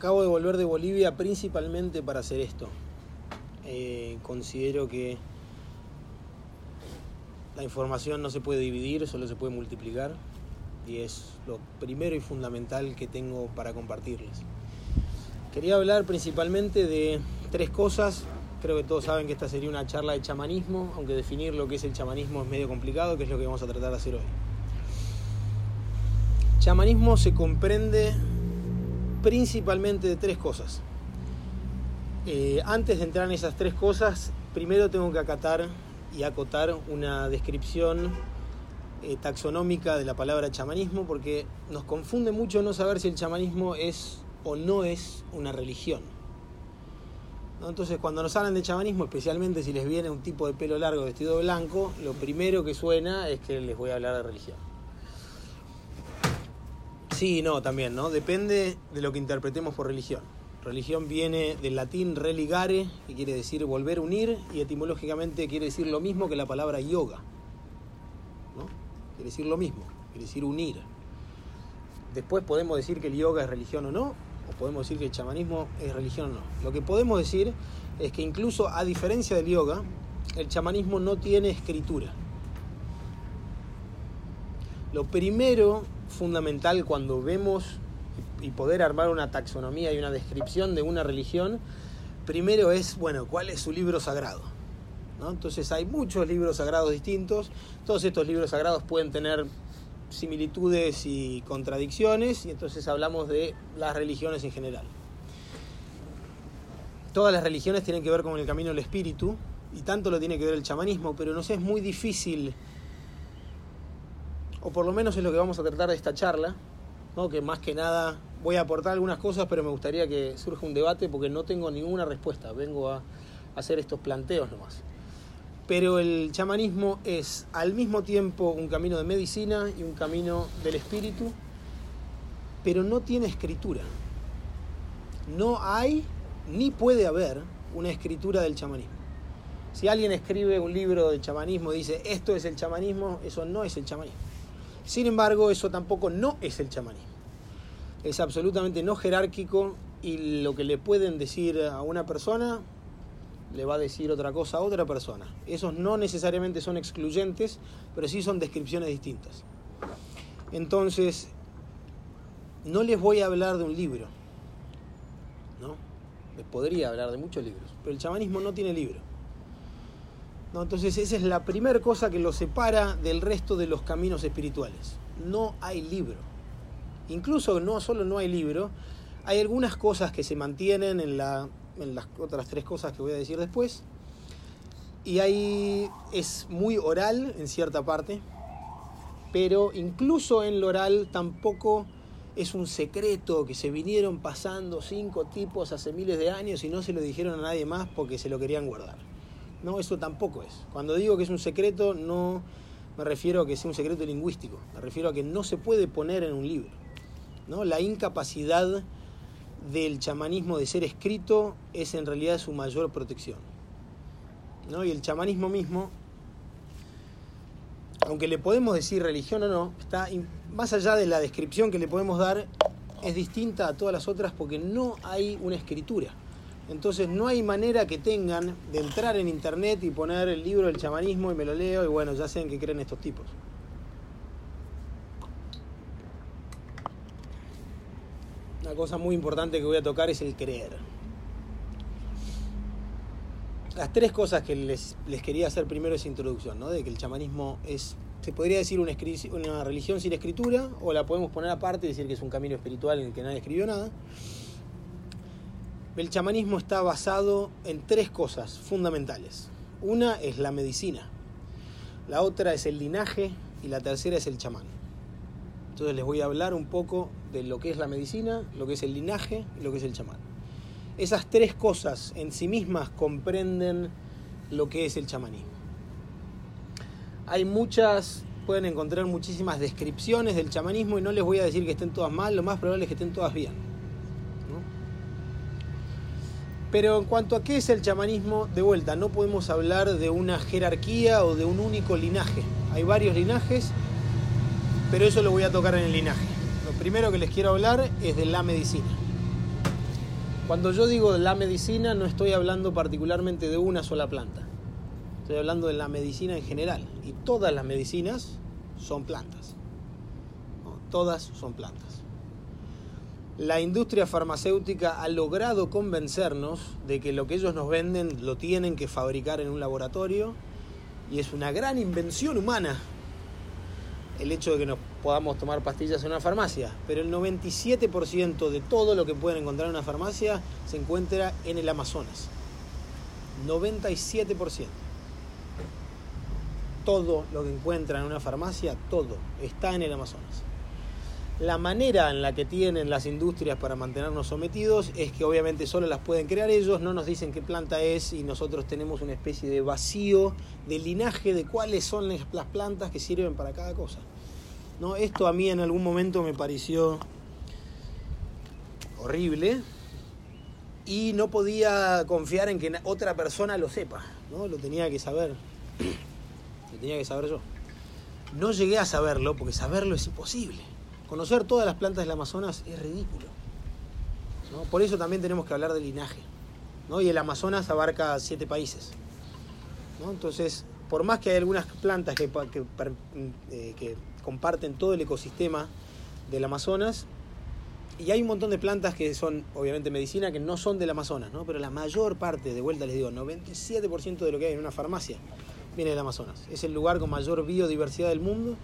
Acabo de volver de Bolivia principalmente para hacer esto. Eh, considero que la información no se puede dividir, solo se puede multiplicar y es lo primero y fundamental que tengo para compartirles. Quería hablar principalmente de tres cosas. Creo que todos saben que esta sería una charla de chamanismo, aunque definir lo que es el chamanismo es medio complicado, que es lo que vamos a tratar de hacer hoy. Chamanismo se comprende principalmente de tres cosas. Eh, antes de entrar en esas tres cosas, primero tengo que acatar y acotar una descripción eh, taxonómica de la palabra chamanismo, porque nos confunde mucho no saber si el chamanismo es o no es una religión. Entonces, cuando nos hablan de chamanismo, especialmente si les viene un tipo de pelo largo vestido de blanco, lo primero que suena es que les voy a hablar de religión. Sí, no, también, ¿no? Depende de lo que interpretemos por religión. Religión viene del latín religare, que quiere decir volver a unir, y etimológicamente quiere decir lo mismo que la palabra yoga. ¿no? Quiere decir lo mismo, quiere decir unir. Después podemos decir que el yoga es religión o no, o podemos decir que el chamanismo es religión o no. Lo que podemos decir es que incluso a diferencia del yoga, el chamanismo no tiene escritura. Lo primero fundamental cuando vemos y poder armar una taxonomía y una descripción de una religión, primero es, bueno, ¿cuál es su libro sagrado? Entonces hay muchos libros sagrados distintos, todos estos libros sagrados pueden tener similitudes y contradicciones, y entonces hablamos de las religiones en general. Todas las religiones tienen que ver con el camino del espíritu, y tanto lo tiene que ver el chamanismo, pero nos es muy difícil o por lo menos es lo que vamos a tratar de esta charla, ¿no? que más que nada voy a aportar algunas cosas, pero me gustaría que surja un debate porque no tengo ninguna respuesta, vengo a hacer estos planteos nomás. Pero el chamanismo es al mismo tiempo un camino de medicina y un camino del espíritu, pero no tiene escritura. No hay ni puede haber una escritura del chamanismo. Si alguien escribe un libro de chamanismo y dice esto es el chamanismo, eso no es el chamanismo. Sin embargo, eso tampoco no es el chamanismo. Es absolutamente no jerárquico y lo que le pueden decir a una persona le va a decir otra cosa a otra persona. Esos no necesariamente son excluyentes, pero sí son descripciones distintas. Entonces, no les voy a hablar de un libro, ¿no? Les podría hablar de muchos libros, pero el chamanismo no tiene libro. Entonces esa es la primera cosa que lo separa del resto de los caminos espirituales. No hay libro. Incluso no solo no hay libro, hay algunas cosas que se mantienen en, la, en las otras tres cosas que voy a decir después. Y ahí es muy oral en cierta parte, pero incluso en lo oral tampoco es un secreto que se vinieron pasando cinco tipos hace miles de años y no se lo dijeron a nadie más porque se lo querían guardar. No, eso tampoco es. Cuando digo que es un secreto, no me refiero a que sea un secreto lingüístico, me refiero a que no se puede poner en un libro. ¿no? La incapacidad del chamanismo de ser escrito es en realidad su mayor protección. ¿no? Y el chamanismo mismo, aunque le podemos decir religión o no, está más allá de la descripción que le podemos dar, es distinta a todas las otras porque no hay una escritura. Entonces no hay manera que tengan de entrar en internet y poner el libro del chamanismo y me lo leo y bueno, ya sé en qué creen estos tipos. Una cosa muy importante que voy a tocar es el creer. Las tres cosas que les, quería hacer primero esa introducción, ¿no? De que el chamanismo es, se podría decir una, una religión sin escritura, o la podemos poner aparte y decir que es un camino espiritual en el que nadie escribió nada. El chamanismo está basado en tres cosas fundamentales. Una es la medicina, la otra es el linaje y la tercera es el chamán. Entonces les voy a hablar un poco de lo que es la medicina, lo que es el linaje y lo que es el chamán. Esas tres cosas en sí mismas comprenden lo que es el chamanismo. Hay muchas, pueden encontrar muchísimas descripciones del chamanismo y no les voy a decir que estén todas mal, lo más probable es que estén todas bien. Pero en cuanto a qué es el chamanismo, de vuelta, no podemos hablar de una jerarquía o de un único linaje. Hay varios linajes, pero eso lo voy a tocar en el linaje. Lo primero que les quiero hablar es de la medicina. Cuando yo digo la medicina no estoy hablando particularmente de una sola planta. Estoy hablando de la medicina en general. Y todas las medicinas son plantas. Todas son plantas. La industria farmacéutica ha logrado convencernos de que lo que ellos nos venden lo tienen que fabricar en un laboratorio y es una gran invención humana el hecho de que nos podamos tomar pastillas en una farmacia, pero el 97% de todo lo que pueden encontrar en una farmacia se encuentra en el Amazonas. 97%. Todo lo que encuentran en una farmacia, todo, está en el Amazonas. La manera en la que tienen las industrias para mantenernos sometidos es que obviamente solo las pueden crear ellos, no nos dicen qué planta es y nosotros tenemos una especie de vacío de linaje de cuáles son las plantas que sirven para cada cosa. ¿No? Esto a mí en algún momento me pareció horrible y no podía confiar en que otra persona lo sepa, ¿no? Lo tenía que saber. Lo tenía que saber yo. No llegué a saberlo porque saberlo es imposible Conocer todas las plantas del Amazonas es ridículo. Por eso también tenemos que hablar del linaje. ¿no? Y el Amazonas abarca siete países. Entonces, por más que hay algunas plantas que, eh, que, comparten todo el ecosistema del Amazonas, y hay un montón de plantas que son, obviamente, medicina, que no son del Amazonas, ¿no? pero la mayor parte, de vuelta les digo, 97% de lo que hay en una farmacia viene del Amazonas. Es el lugar con mayor biodiversidad del mundo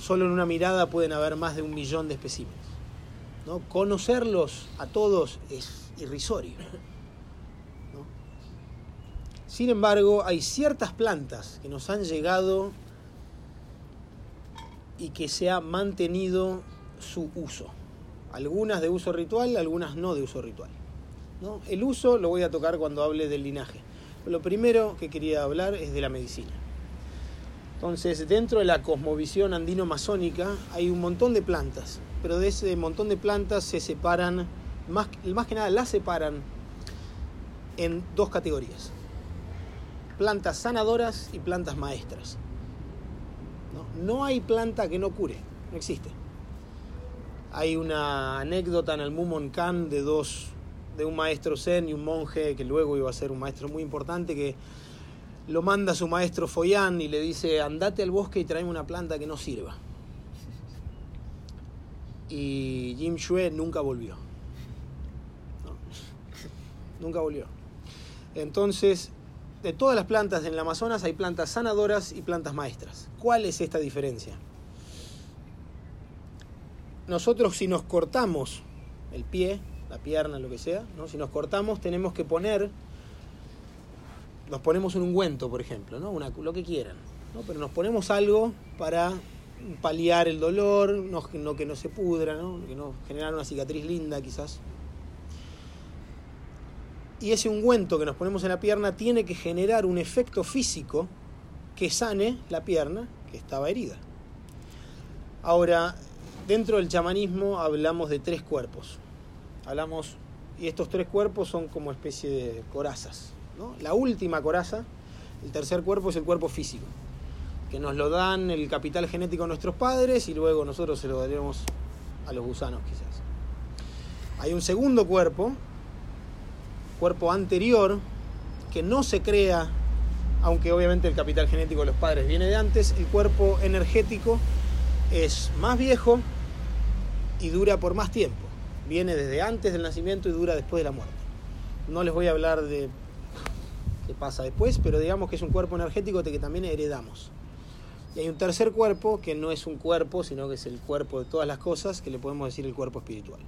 solo en una mirada pueden haber más de un millón de especímenes. ¿no? Conocerlos a todos es irrisorio. Sin embargo, hay ciertas plantas que nos han llegado y que se ha mantenido su uso. Algunas de uso ritual, algunas no de uso ritual. ¿no? El uso lo voy a tocar cuando hable del linaje. lo primero que quería hablar es de la medicina. Entonces, dentro de la cosmovisión andino-masónica hay un montón de plantas, pero de ese montón de plantas se separan, más, más que nada las separan en dos categorías. Plantas sanadoras y plantas maestras. No, hay planta que no cure, no existe. Hay una anécdota en el Mumon Kan de dos, de un maestro zen y un monje que luego iba a ser un maestro muy importante que lo manda su maestro Foyán y le dice, andate al bosque y tráeme una planta que no sirva. Y Jim Shue nunca volvió. nunca volvió. Entonces, de todas las plantas en el Amazonas hay plantas sanadoras y plantas maestras. ¿Cuál es esta diferencia? Nosotros si nos cortamos el pie, la pierna, lo que sea, ¿no? si nos cortamos tenemos que poner nos ponemos un ungüento, por ejemplo, ¿no? lo que quieran, ¿no? pero nos ponemos algo para paliar el dolor, no, que no se pudra, ¿no? que no generar una cicatriz linda quizás. Y ese ungüento que nos ponemos en la pierna tiene que generar un efecto físico que sane la pierna que estaba herida. Ahora, dentro del chamanismo hablamos de tres cuerpos. Hablamos, y estos tres cuerpos son como especie de corazas. La última coraza, el tercer cuerpo es el cuerpo físico, que nos lo dan el capital genético a nuestros padres y luego nosotros se lo daremos a los gusanos quizás. Hay un segundo cuerpo, cuerpo anterior, que no se crea, aunque obviamente el capital genético de los padres viene de antes, el cuerpo energético es más viejo y dura por más tiempo. Viene desde antes del nacimiento y dura después de la muerte. No les voy a hablar de pasa después, pero digamos que es un cuerpo energético de que también heredamos. Y hay un tercer cuerpo que no es un cuerpo, sino que es el cuerpo de todas las cosas, que le podemos decir el cuerpo espiritual.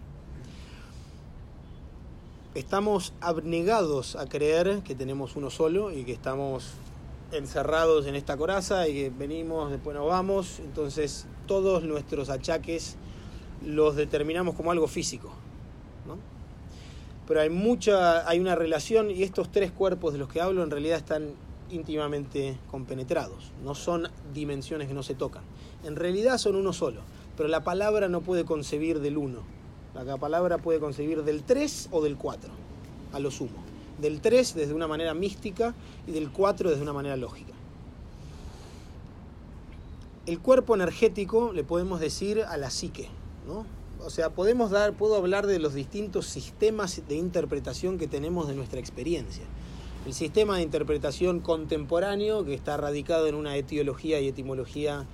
Estamos abnegados a creer que tenemos uno solo y que estamos encerrados en esta coraza y que venimos, después nos vamos, entonces todos nuestros achaques los determinamos como algo físico. ¿no? Pero hay mucha, hay una relación y estos tres cuerpos de los que hablo en realidad están íntimamente compenetrados, no son dimensiones que no se tocan. En realidad son uno solo, pero la palabra no puede concebir del uno, la palabra puede concebir del tres o del cuatro, a lo sumo. Del tres desde una manera mística y del cuatro desde una manera lógica. El cuerpo energético le podemos decir a la psique, ¿no? O sea, podemos dar, puedo hablar de los distintos sistemas de interpretación que tenemos de nuestra experiencia. El sistema de interpretación contemporáneo, que está radicado en una etiología y etimología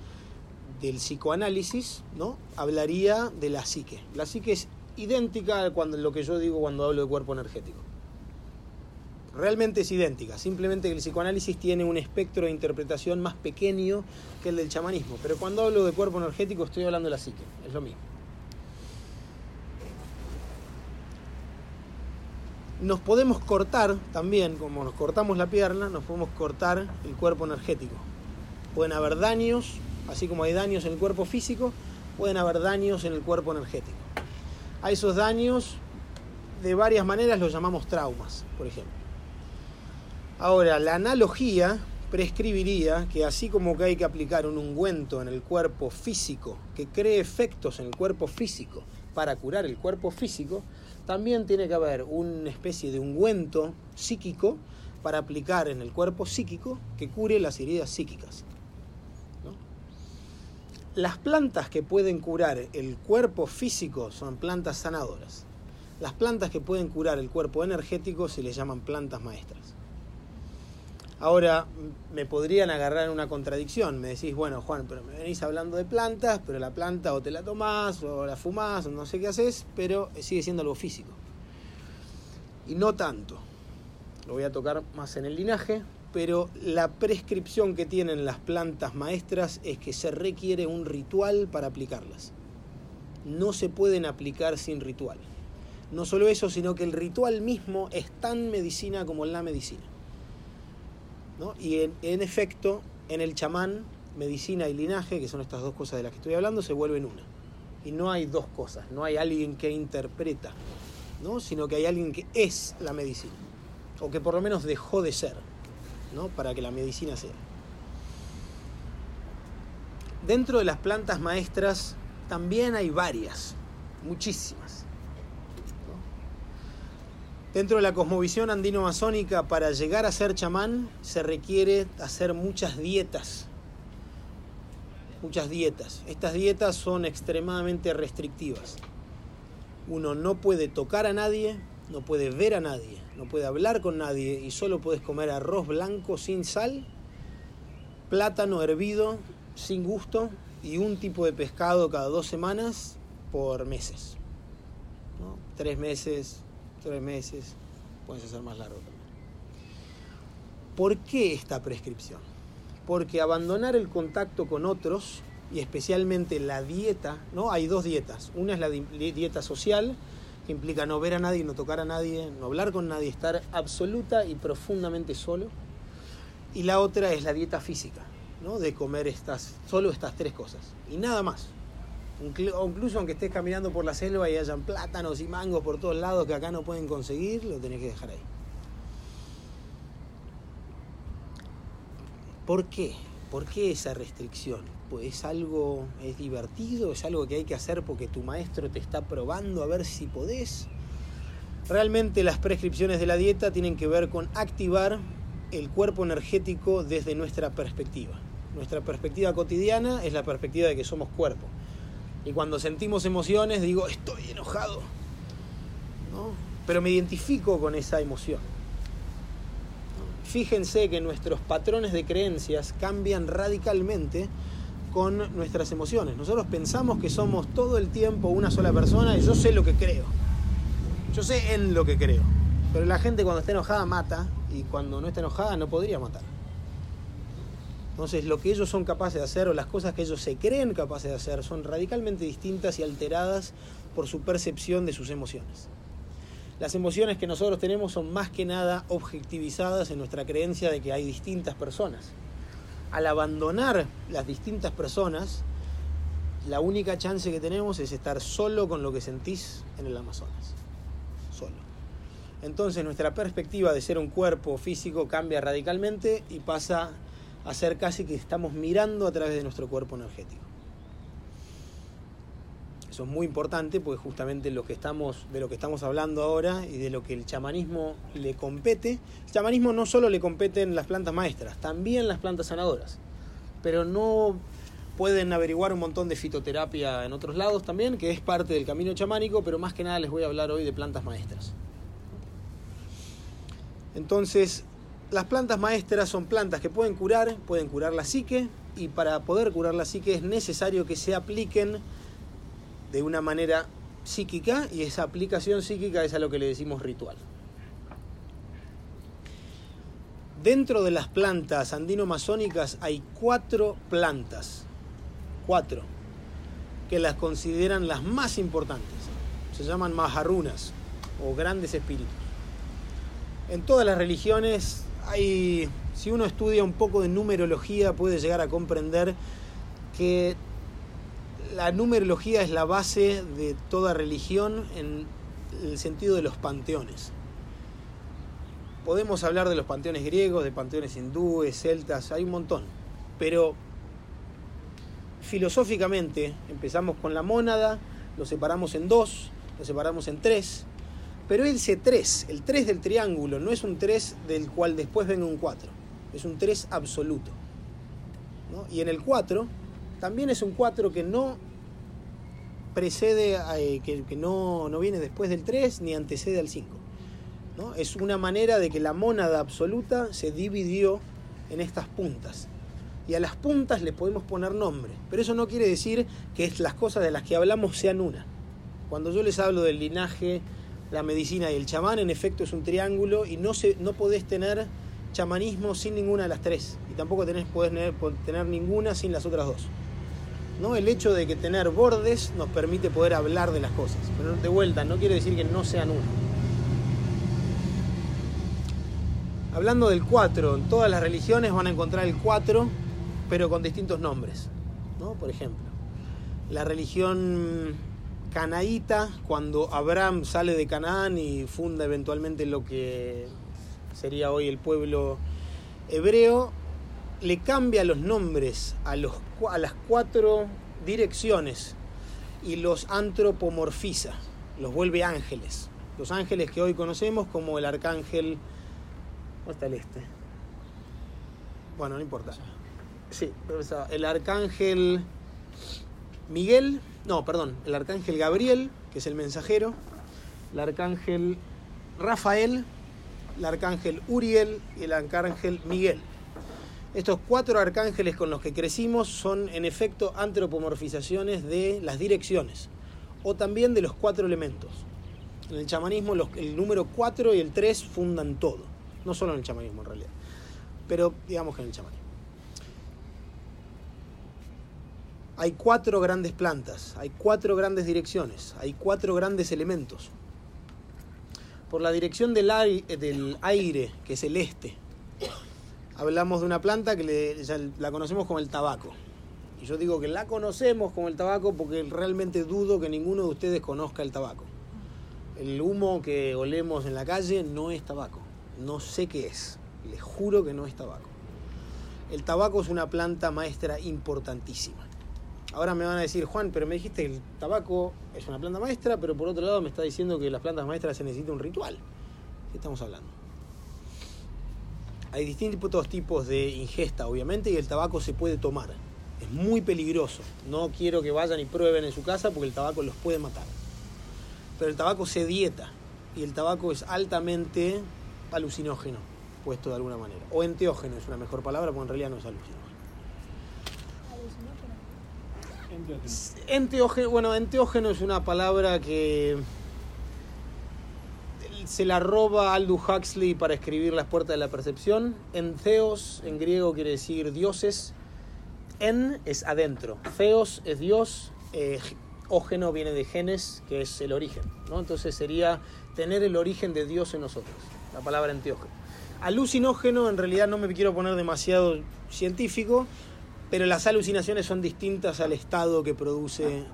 del psicoanálisis, ¿no? hablaría de la psique. La psique es idéntica a cuando, lo que yo digo cuando hablo de cuerpo energético. Realmente es idéntica, simplemente que el psicoanálisis tiene un espectro de interpretación más pequeño que el del chamanismo. Pero cuando hablo de cuerpo energético estoy hablando de la psique, es lo mismo. Nos podemos cortar también, como nos cortamos la pierna, nos podemos cortar el cuerpo energético. Pueden haber daños, así como hay daños en el cuerpo físico, pueden haber daños en el cuerpo energético. A esos daños, de varias maneras, los llamamos traumas, por ejemplo. Ahora, la analogía prescribiría que así como que hay que aplicar un ungüento en el cuerpo físico que cree efectos en el cuerpo físico para curar el cuerpo físico, también tiene que haber una especie de ungüento psíquico para aplicar en el cuerpo psíquico que cure las heridas psíquicas. Las plantas que pueden curar el cuerpo físico son plantas sanadoras. Las plantas que pueden curar el cuerpo energético se les llaman plantas maestras. Ahora, me podrían agarrar en una contradicción. Me decís, bueno, Juan, pero me venís hablando de plantas, pero la planta o te la tomás o la fumás o no sé qué haces, pero sigue siendo algo físico. Y no tanto. Lo voy a tocar más en el linaje, pero la prescripción que tienen las plantas maestras es que se requiere un ritual para aplicarlas. No se pueden aplicar sin ritual. No solo eso, sino que el ritual mismo es tan medicina como la medicina. Y en, efecto, en el chamán, medicina y linaje, que son estas dos cosas de las que estoy hablando, se vuelven una. Y no hay dos cosas, no hay alguien que interpreta, ¿no? sino que hay alguien que es la medicina, o que por lo menos dejó de ser, ¿no? para que la medicina sea. Dentro de las plantas maestras también hay varias, muchísimas. Dentro de la cosmovisión andino-masónica, para llegar a ser chamán se requiere hacer muchas dietas. Muchas dietas. Estas dietas son extremadamente restrictivas. Uno no puede tocar a nadie, no puede ver a nadie, no puede hablar con nadie y solo puedes comer arroz blanco sin sal, plátano hervido sin gusto y un tipo de pescado cada dos semanas por meses. Tres meses, tres meses, puede ser más largo también. ¿Por qué esta prescripción? Porque abandonar el contacto con otros y especialmente la dieta, ¿no? Hay dos dietas. Una es la dieta social, que implica no ver a nadie, no tocar a nadie, no hablar con nadie, estar absoluta y profundamente solo. Y la otra es la dieta física, ¿no? De comer estas, solo estas tres cosas y nada más incluso aunque estés caminando por la selva y hayan plátanos y mangos por todos lados que acá no pueden conseguir, lo tenés que dejar ahí. ¿Por qué? ¿Por qué esa restricción? Pues es algo, es divertido, es algo que hay que hacer porque tu maestro te está probando a ver si podés. Realmente las prescripciones de la dieta tienen que ver con activar el cuerpo energético desde nuestra perspectiva. Nuestra perspectiva cotidiana es la perspectiva de que somos cuerpo. Y cuando sentimos emociones digo, estoy enojado. Pero me identifico con esa emoción. Fíjense que nuestros patrones de creencias cambian radicalmente con nuestras emociones. Nosotros pensamos que somos todo el tiempo una sola persona y yo sé lo que creo. Yo sé en lo que creo. Pero la gente cuando está enojada mata y cuando no está enojada no podría matar. Entonces lo que ellos son capaces de hacer o las cosas que ellos se creen capaces de hacer son radicalmente distintas y alteradas por su percepción de sus emociones. Las emociones que nosotros tenemos son más que nada objetivizadas en nuestra creencia de que hay distintas personas. Al abandonar las distintas personas, la única chance que tenemos es estar solo con lo que sentís en el Amazonas. Solo. Entonces nuestra perspectiva de ser un cuerpo físico cambia radicalmente y pasa hacer casi que estamos mirando a través de nuestro cuerpo energético. Eso es muy importante porque justamente lo que estamos, de lo que estamos hablando ahora y de lo que el chamanismo le compete, el chamanismo no solo le compete en las plantas maestras, también las plantas sanadoras, pero no pueden averiguar un montón de fitoterapia en otros lados también, que es parte del camino chamánico, pero más que nada les voy a hablar hoy de plantas maestras. Entonces, las plantas maestras son plantas que pueden curar, pueden curar la psique, y para poder curar la psique es necesario que se apliquen de una manera psíquica, y esa aplicación psíquica es a lo que le decimos ritual. Dentro de las plantas andino-masónicas hay cuatro plantas, cuatro, que las consideran las más importantes. Se llaman maharunas o grandes espíritus. En todas las religiones hay, si uno estudia un poco de numerología, puede llegar a comprender que la numerología es la base de toda religión en el sentido de los panteones podemos hablar de los panteones griegos, de panteones hindúes, celtas, hay un montón. Pero filosóficamente empezamos con la mónada, lo separamos en dos, lo separamos en tres, pero ese tres, el tres del triángulo, no es un tres del cual después venga un cuatro, es un tres absoluto. Y en el cuatro, también es un cuatro que no precede, eh, que, no, no viene después del tres ni antecede al cinco. Es una manera de que la mónada absoluta se dividió en estas puntas. Y a las puntas le podemos poner nombre. Pero eso no quiere decir que las cosas de las que hablamos sean una. Cuando yo les hablo del linaje, la medicina y el chamán, en efecto es un triángulo y no, se, no podés tener chamanismo sin ninguna de las tres. Y tampoco tenés, podés tener, ninguna sin las otras dos. ¿no? El hecho de que tener bordes nos permite poder hablar de las cosas. Pero de vuelta, no quiere decir que no sean una. Hablando del 4, en todas las religiones van a encontrar el 4, pero con distintos nombres. ¿no? Por ejemplo, la religión canaíta, cuando Abraham sale de Canaán y funda eventualmente lo que sería hoy el pueblo hebreo, le cambia los nombres a, los, a las cuatro direcciones y los antropomorfiza, los vuelve ángeles. Los ángeles que hoy conocemos como el arcángel está el este? Bueno, no importa. Sí, el arcángel Miguel, no, perdón, el arcángel Gabriel, que es el mensajero, el arcángel Rafael, el arcángel Uriel y el arcángel Miguel. Estos cuatro arcángeles con los que crecimos son en efecto antropomorfizaciones de las direcciones o también de los cuatro elementos. En el chamanismo el número 4 y el 3 fundan todo. No solo en el chamanismo en realidad, pero digamos que en el chamanismo. Hay cuatro grandes plantas, hay cuatro grandes direcciones, hay cuatro grandes elementos. Por la dirección del aire, del aire que es el este, hablamos de una planta que la conocemos como el tabaco. Y yo digo que la conocemos como el tabaco porque realmente dudo que ninguno de ustedes conozca el tabaco. El humo que olemos en la calle no es tabaco no sé qué es. Les juro que no es tabaco. El tabaco es una planta maestra importantísima. Ahora me van a decir, Juan, pero me dijiste que el tabaco es una planta maestra, pero por otro lado me está diciendo que las plantas maestras se necesita un ritual. ¿Qué estamos hablando? Hay distintos tipos de ingesta, obviamente, y el tabaco se puede tomar. Es muy peligroso. No quiero que vayan y prueben en su casa porque el tabaco los puede matar. Pero el tabaco se dieta y el tabaco es altamente alucinógeno, puesto de alguna manera. O enteógeno es una mejor palabra, porque en realidad no es alucinógeno. Enteógeno, bueno, es una palabra que se la roba Aldous Huxley para escribir Las puertas de la percepción. Entheos en griego quiere decir dioses. En es adentro. Theos es Dios. Eh, ógeno viene de genes, que es el origen. ¿no? Entonces sería tener el origen de Dios en nosotros la palabra enteógeno. Alucinógeno, en realidad no me quiero poner demasiado científico, pero las alucinaciones son distintas al estado que produce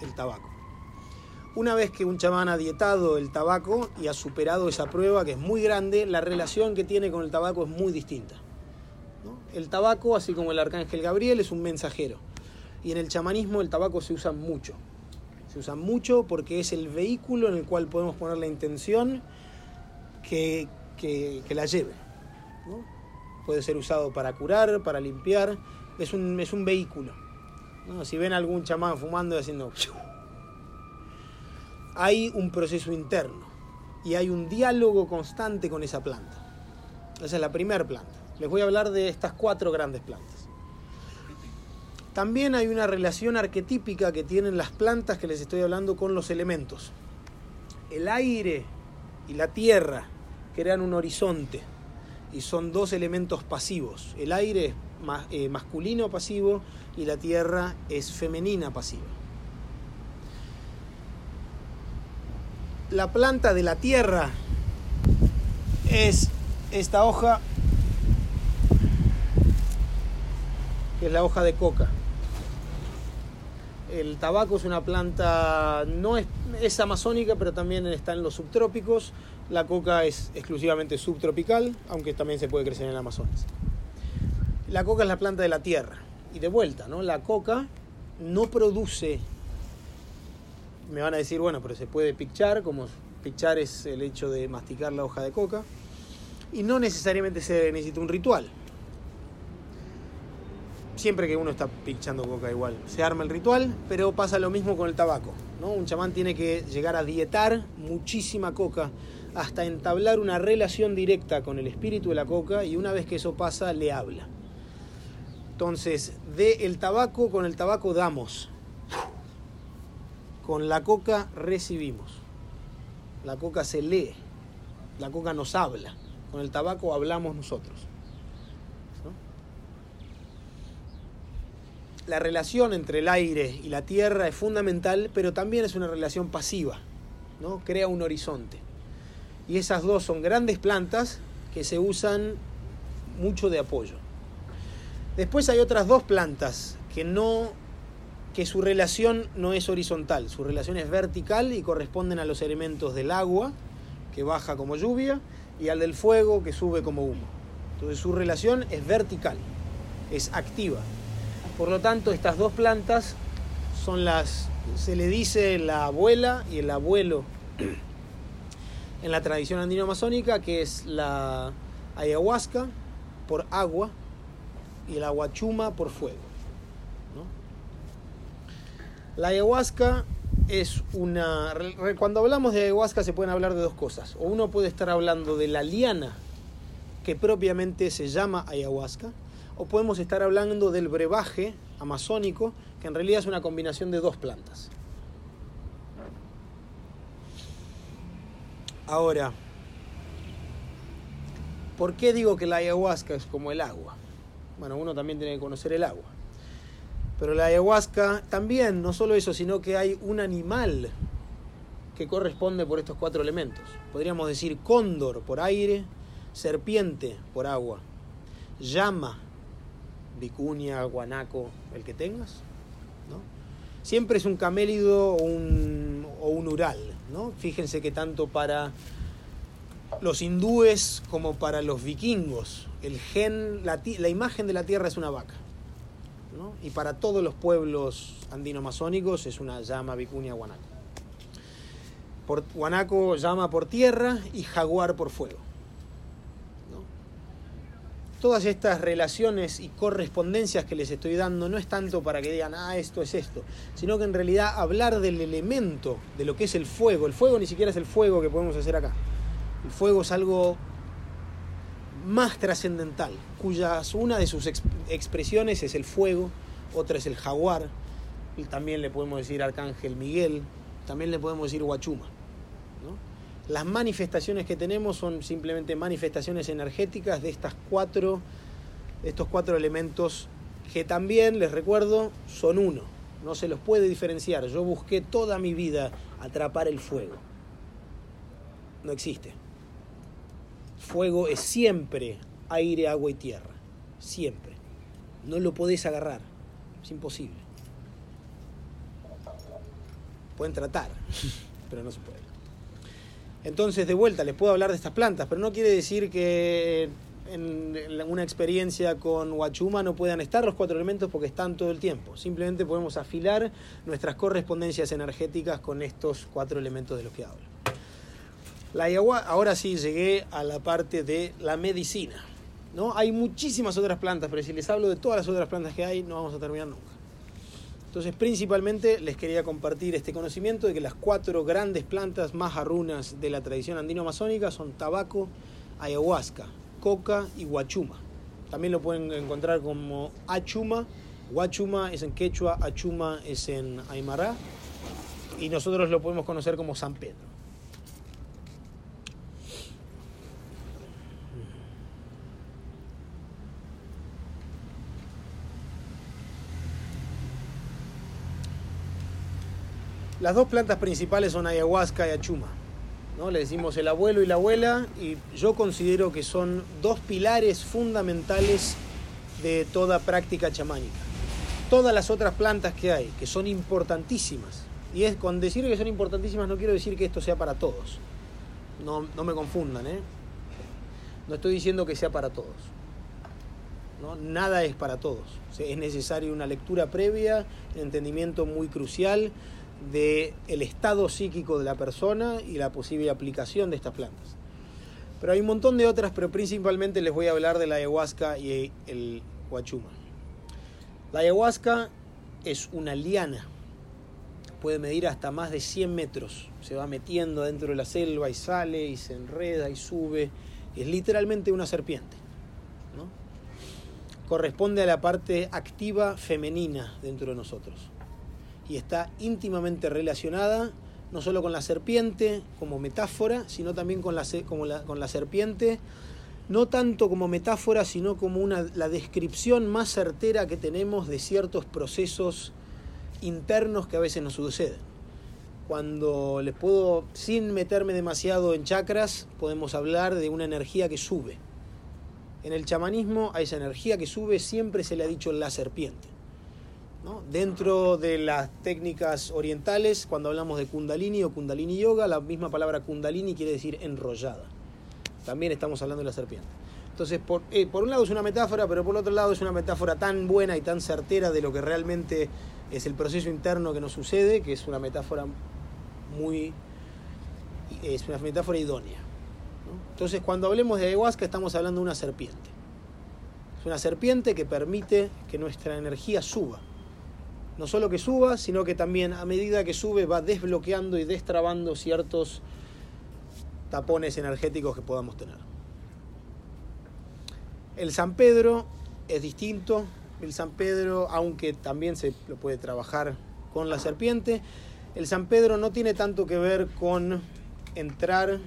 el tabaco. Una vez que un chamán ha dietado el tabaco y ha superado esa prueba, que es muy grande, la relación que tiene con el tabaco es muy distinta. El tabaco, así como el arcángel Gabriel, es un mensajero. Y en el chamanismo el tabaco se usa mucho. Se usa mucho porque es el vehículo en el cual podemos poner la intención que, la lleve. Puede ser usado para curar, para limpiar, es un, es un vehículo. Si ven algún chamán fumando y haciendo... Hay un proceso interno y hay un diálogo constante con esa planta. Esa es la primera planta. Les voy a hablar de estas cuatro grandes plantas. También hay una relación arquetípica que tienen las plantas que les estoy hablando con los elementos. El aire y la tierra crean un horizonte y son dos elementos pasivos. El aire eh, masculino pasivo y la tierra es femenina pasiva. La planta de la tierra es esta hoja, que es la hoja de coca. El tabaco es una planta, no es, es amazónica, pero también está en los subtrópicos. La coca es exclusivamente subtropical, aunque también se puede crecer en el Amazonas. La coca es la planta de la tierra. Y de vuelta, ¿no? La coca no produce. Me van a decir, bueno, pero se puede pichar, como pichar es el hecho de masticar la hoja de coca. Y no necesariamente se necesita un ritual siempre que uno está pinchando coca igual, se arma el ritual, pero pasa lo mismo con el tabaco. ¿no? Un chamán tiene que llegar a dietar muchísima coca hasta entablar una relación directa con el espíritu de la coca y una vez que eso pasa le habla. Entonces, de el tabaco con el tabaco damos. Con la coca recibimos. La coca se lee. La coca nos habla. Con el tabaco hablamos nosotros. la relación entre el aire y la tierra es fundamental, pero también es una relación pasiva, ¿no? Crea un horizonte. Y esas dos son grandes plantas que se usan mucho de apoyo. Después hay otras dos plantas que no que su relación no es horizontal, su relación es vertical y corresponden a los elementos del agua, que baja como lluvia, y al del fuego, que sube como humo. Entonces su relación es vertical, es activa. Por lo tanto, estas dos plantas son las, se le dice la abuela y el abuelo en la tradición andino-amazónica, que es la ayahuasca por agua y el aguachuma por fuego. La ayahuasca es una... Cuando hablamos de ayahuasca se pueden hablar de dos cosas. O uno puede estar hablando de la liana que propiamente se llama ayahuasca, o podemos estar hablando del brebaje amazónico, que en realidad es una combinación de dos plantas. Ahora, ¿por qué digo que la ayahuasca es como el agua? Bueno, uno también tiene que conocer el agua. Pero la ayahuasca también, no solo eso, sino que hay un animal que corresponde por estos cuatro elementos. Podríamos decir cóndor por aire, serpiente por agua, llama vicuña, guanaco, el que tengas. ¿no? Siempre es un camélido o un, o un ural. ¿no? Fíjense que tanto para los hindúes como para los vikingos, el gen, la, imagen de la tierra es una vaca. ¿no? Y para todos los pueblos andino-amazónicos es una llama, vicuña, guanaco. Por, guanaco llama por tierra y jaguar por fuego todas estas relaciones y correspondencias que les estoy dando no es tanto para que digan, ah, esto es esto, sino que en realidad hablar del elemento, de lo que es el fuego. El fuego ni siquiera es el fuego que podemos hacer acá. El fuego es algo más trascendental, cuya una de sus expresiones es el fuego, otra es el jaguar, y también le podemos decir arcángel Miguel, también le podemos decir Huachuma. Las manifestaciones que tenemos son simplemente manifestaciones energéticas de estas cuatro, estos cuatro elementos que también, les recuerdo, son uno. No se los puede diferenciar. Yo busqué toda mi vida atrapar el fuego. No existe. Fuego es siempre aire, agua y tierra. Siempre. No lo podés agarrar. Es imposible. Pueden tratar, pero no se puede. Entonces, de vuelta, les puedo hablar de estas plantas, pero no quiere decir que en una experiencia con Huachuma no puedan estar los cuatro elementos porque están todo el tiempo. Simplemente podemos afilar nuestras correspondencias energéticas con estos cuatro elementos de los que hablo. La ahora sí llegué a la parte de la medicina. ¿no? Hay muchísimas otras plantas, pero si les hablo de todas las otras plantas que hay, no vamos a terminar nunca. Entonces, principalmente les quería compartir este conocimiento de que las cuatro grandes plantas más arrunas de la tradición andino-amazónica son tabaco, ayahuasca, coca y guachuma. También lo pueden encontrar como achuma. Guachuma es en quechua, achuma es en aymara. Y nosotros lo podemos conocer como San Pedro. Las dos plantas principales son ayahuasca y achuma. ¿no? Le decimos el abuelo y la abuela y yo considero que son dos pilares fundamentales de toda práctica chamánica. Todas las otras plantas que hay, que son importantísimas, y es con decir que son importantísimas no quiero decir que esto sea para todos. No, no me confundan, ¿eh? No estoy diciendo que sea para todos. ¿no? Nada es para todos. Es necesaria una lectura previa, un entendimiento muy crucial del el estado psíquico de la persona y la posible aplicación de estas plantas. Pero hay un montón de otras, pero principalmente les voy a hablar de la ayahuasca y el huachuma. La ayahuasca es una liana, puede medir hasta más de 100 metros, se va metiendo dentro de la selva y sale y se enreda y sube, es literalmente una serpiente. Corresponde a la parte activa femenina dentro de nosotros y está íntimamente relacionada no solo con la serpiente como metáfora, sino también con la, como con la serpiente, no tanto como metáfora, sino como una, la descripción más certera que tenemos de ciertos procesos internos que a veces nos suceden. Cuando les puedo, sin meterme demasiado en chakras, podemos hablar de una energía que sube. En el chamanismo a esa energía que sube siempre se le ha dicho la serpiente. Dentro de las técnicas orientales, cuando hablamos de kundalini o kundalini yoga, la misma palabra kundalini quiere decir enrollada. También estamos hablando de la serpiente. Entonces, por, eh, por un lado es una metáfora, pero por otro lado es una metáfora tan buena y tan certera de lo que realmente es el proceso interno que nos sucede, que es una metáfora muy... es una metáfora idónea. Entonces, cuando hablemos de ayahuasca estamos hablando de una serpiente. Es una serpiente que permite que nuestra energía suba no solo que suba, sino que también a medida que sube va desbloqueando y destrabando ciertos tapones energéticos que podamos tener. El San Pedro es distinto. El San Pedro, aunque también se lo puede trabajar con la serpiente, el San Pedro no tiene tanto que ver con entrar.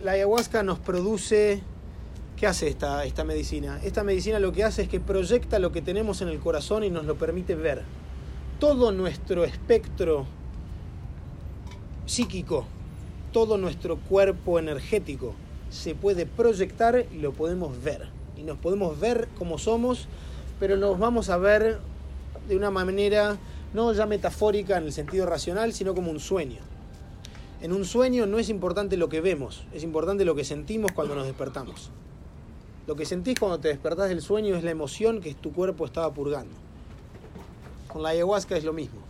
La ayahuasca nos produce ¿Qué hace esta, esta medicina? Esta medicina lo que hace es que proyecta lo que tenemos en el corazón y nos lo permite ver. Todo nuestro espectro psíquico, todo nuestro cuerpo energético se puede proyectar y lo podemos ver. Y nos podemos ver como somos, pero nos vamos a ver de una manera no ya metafórica en el sentido racional, sino como un sueño. En un sueño no es importante lo que vemos, es importante lo que sentimos cuando nos despertamos. Lo que sentís cuando te despertás del sueño es la emoción que tu cuerpo estaba purgando. Con la ayahuasca es lo mismo.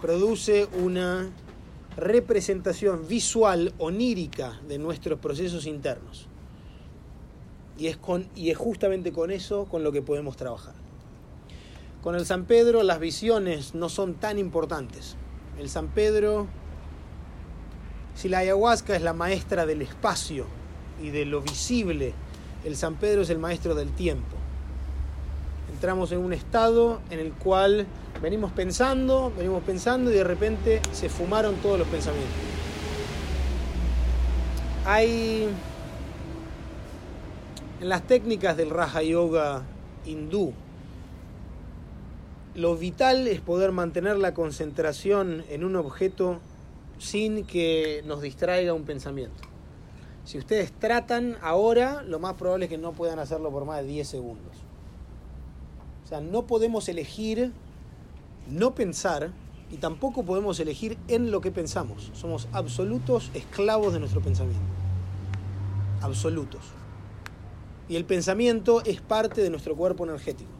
Produce una representación visual onírica de nuestros procesos internos. Y es, con, y es justamente con eso con lo que podemos trabajar. Con el San Pedro las visiones no son tan importantes. El San Pedro, si la ayahuasca es la maestra del espacio y de lo visible, el San Pedro es el maestro del tiempo. Entramos en un estado en el cual venimos pensando, venimos pensando y de repente se fumaron todos los pensamientos. Hay en las técnicas del Raja Yoga hindú, lo vital es poder mantener la concentración en un objeto sin que nos distraiga un pensamiento. Si ustedes tratan ahora, lo más probable es que no puedan hacerlo por más de 10 segundos. O sea, no podemos elegir no pensar y tampoco podemos elegir en lo que pensamos. Somos absolutos esclavos de nuestro pensamiento. Absolutos. Y el pensamiento es parte de nuestro cuerpo energético.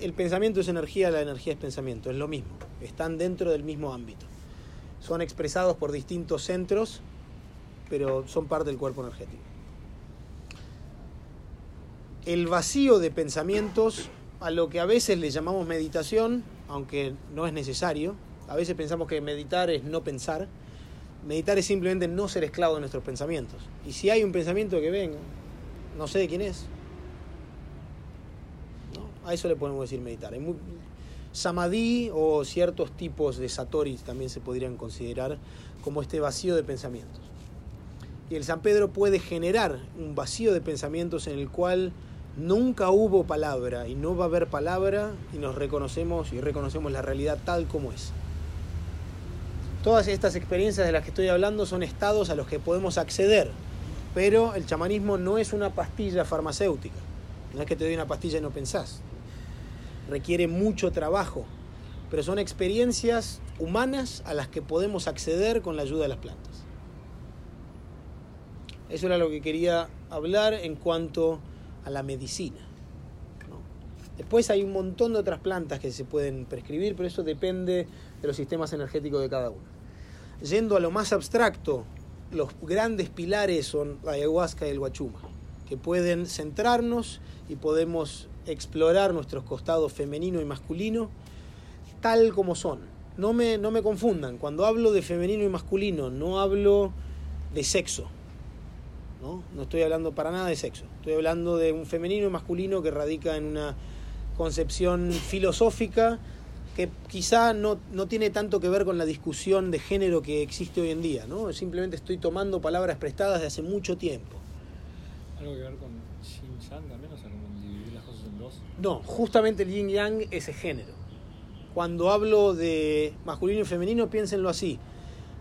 el pensamiento es energía, la energía es pensamiento, es lo mismo. Están dentro del mismo ámbito. Son expresados por distintos centros pero son parte del cuerpo energético. El vacío de pensamientos a lo que a veces le llamamos meditación, aunque no es necesario. A veces pensamos que meditar es no pensar. Meditar es simplemente no ser esclavo de nuestros pensamientos. Y si hay un pensamiento que venga, no sé de quién es, a eso le podemos decir meditar. Samadhi o ciertos tipos de satoris también se podrían considerar como este vacío de pensamientos. Y el San Pedro puede generar un vacío de pensamientos en el cual nunca hubo palabra y no va a haber palabra y nos reconocemos y reconocemos la realidad tal como es. Todas estas experiencias de las que estoy hablando son estados a los que podemos acceder, pero el chamanismo no es una pastilla farmacéutica. No es que te doy una pastilla y no pensás. Requiere mucho trabajo, pero son experiencias humanas a las que podemos acceder con la ayuda de las plantas. Eso era lo que quería hablar en cuanto a la medicina. Después hay un montón de otras plantas que se pueden prescribir, pero eso depende de los sistemas energéticos de cada uno. Yendo a lo más abstracto, los grandes pilares son la ayahuasca y el guachuma, que pueden centrarnos y podemos explorar nuestros costados femenino y masculino tal como son. No me, no me confundan, cuando hablo de femenino y masculino, no hablo de sexo ¿no? estoy hablando para nada de sexo, estoy hablando de un femenino y masculino que radica en una concepción filosófica que quizá no, tiene tanto que ver con la discusión de género que existe hoy en día, ¿no? Simplemente estoy tomando palabras prestadas de hace mucho tiempo. ¿Algo que ver con Yin Yang también? O sea, como dividir las cosas en dos. No, justamente el Yin Yang es el género. Cuando hablo de masculino y femenino, piénsenlo así.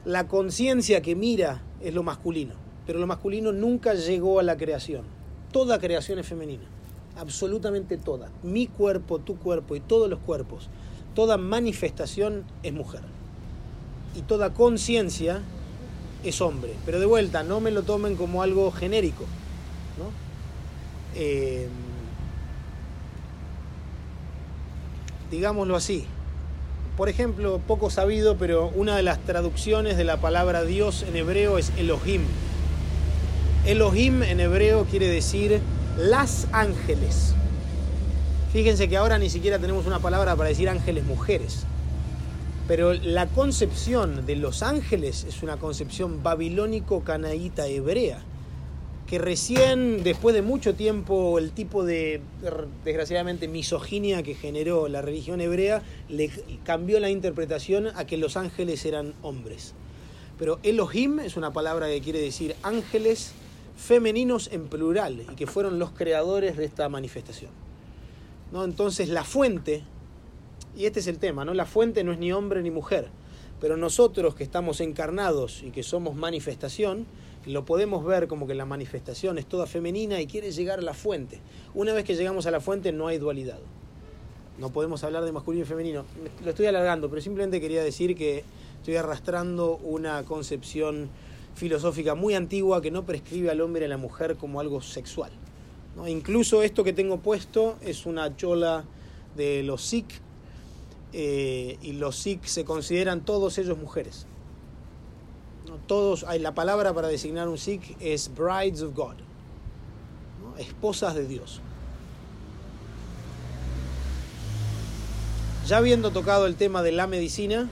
La conciencia que mira es lo masculino pero lo masculino nunca llegó a la creación. Toda creación es femenina, absolutamente toda. Mi cuerpo, tu cuerpo y todos los cuerpos, toda manifestación es mujer. Y toda conciencia es hombre. Pero de vuelta, no me lo tomen como algo genérico. Eh, digámoslo así. Por ejemplo, poco sabido, pero una de las traducciones de la palabra Dios en hebreo es Elohim Elohim en hebreo quiere decir las ángeles. Fíjense que ahora ni siquiera tenemos una palabra para decir ángeles mujeres. Pero la concepción de los ángeles es una concepción babilónico-canaíta hebrea, que recién, después de mucho tiempo, el tipo de, desgraciadamente, misoginia que generó la religión hebrea, le cambió la interpretación a que los ángeles eran hombres. Pero Elohim es una palabra que quiere decir ángeles femeninos en plural y que fueron los creadores de esta manifestación. ¿No? Entonces la fuente, y este es el tema, ¿no? la fuente no es ni hombre ni mujer, pero nosotros que estamos encarnados y que somos manifestación, lo podemos ver como que la manifestación es toda femenina y quiere llegar a la fuente. Una vez que llegamos a la fuente no hay dualidad. No podemos hablar de masculino y femenino. Lo estoy alargando, pero simplemente quería decir que estoy arrastrando una concepción filosófica muy antigua que no prescribe al hombre y a la mujer como algo sexual. Incluso esto que tengo puesto es una chola de los Sikh eh, y los Sikh se consideran todos ellos mujeres. Todos, hay, la palabra para designar un Sikh es brides of God, esposas de Dios. Ya habiendo tocado el tema de la medicina,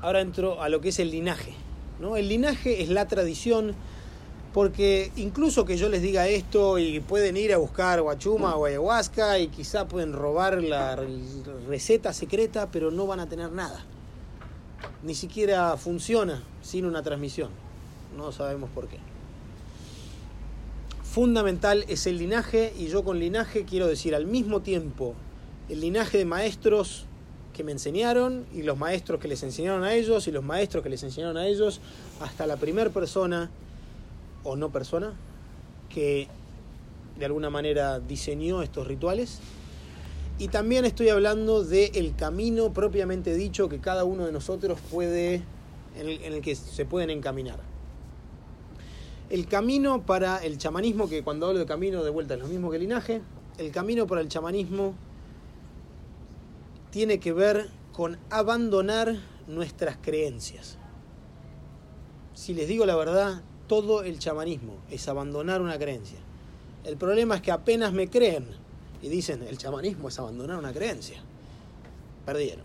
ahora entro a lo que es el linaje. El linaje es la tradición, porque incluso que yo les diga esto y pueden ir a buscar guachuma o ayahuasca y quizá pueden robar la receta secreta, pero no van a tener nada. Ni siquiera funciona sin una transmisión. No sabemos por qué. Fundamental es el linaje y yo con linaje quiero decir al mismo tiempo el linaje de maestros que me enseñaron y los maestros que les enseñaron a ellos y los maestros que les enseñaron a ellos hasta la primera persona o no persona que de alguna manera diseñó estos rituales. Y también estoy hablando del camino propiamente dicho que cada uno de nosotros puede, en el, en el que se pueden encaminar. El camino para el chamanismo, que cuando hablo de camino de vuelta es lo mismo que linaje, el camino para el chamanismo tiene que ver con abandonar nuestras creencias. Si les digo la verdad, todo el chamanismo es abandonar una creencia. El problema es que apenas me creen y dicen, el chamanismo es abandonar una creencia. Perdieron.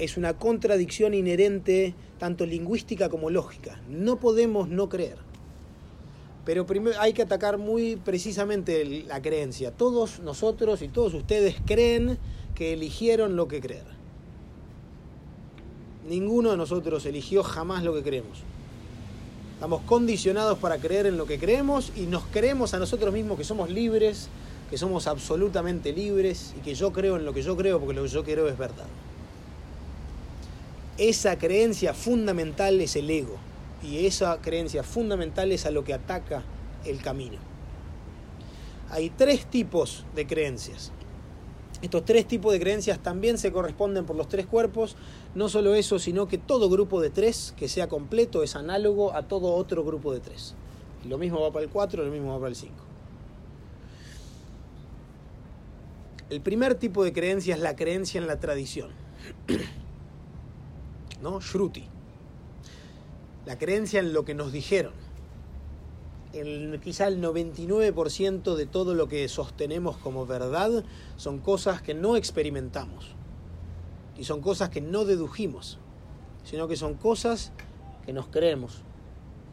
Es una contradicción inherente, tanto lingüística como lógica. No podemos no creer. Pero primero hay que atacar muy precisamente la creencia. Todos nosotros y todos ustedes creen que eligieron lo que creer. Ninguno de nosotros eligió jamás lo que creemos. Estamos condicionados para creer en lo que creemos y nos creemos a nosotros mismos que somos libres, que somos absolutamente libres y que yo creo en lo que yo creo porque lo que yo creo es verdad. Esa creencia fundamental es el ego y esa creencia fundamental es a lo que ataca el camino. Hay tres tipos de creencias. Estos tres tipos de creencias también se corresponden por los tres cuerpos. No solo eso, sino que todo grupo de tres que sea completo es análogo a todo otro grupo de tres. Lo mismo va para el 4, lo mismo va para el 5. El primer tipo de creencia es la creencia en la tradición. ¿No? Shruti. La creencia en lo que nos dijeron el, quizá el 99% de todo lo que sostenemos como verdad son cosas que no experimentamos. Y son cosas que no dedujimos, sino que son cosas que nos creemos,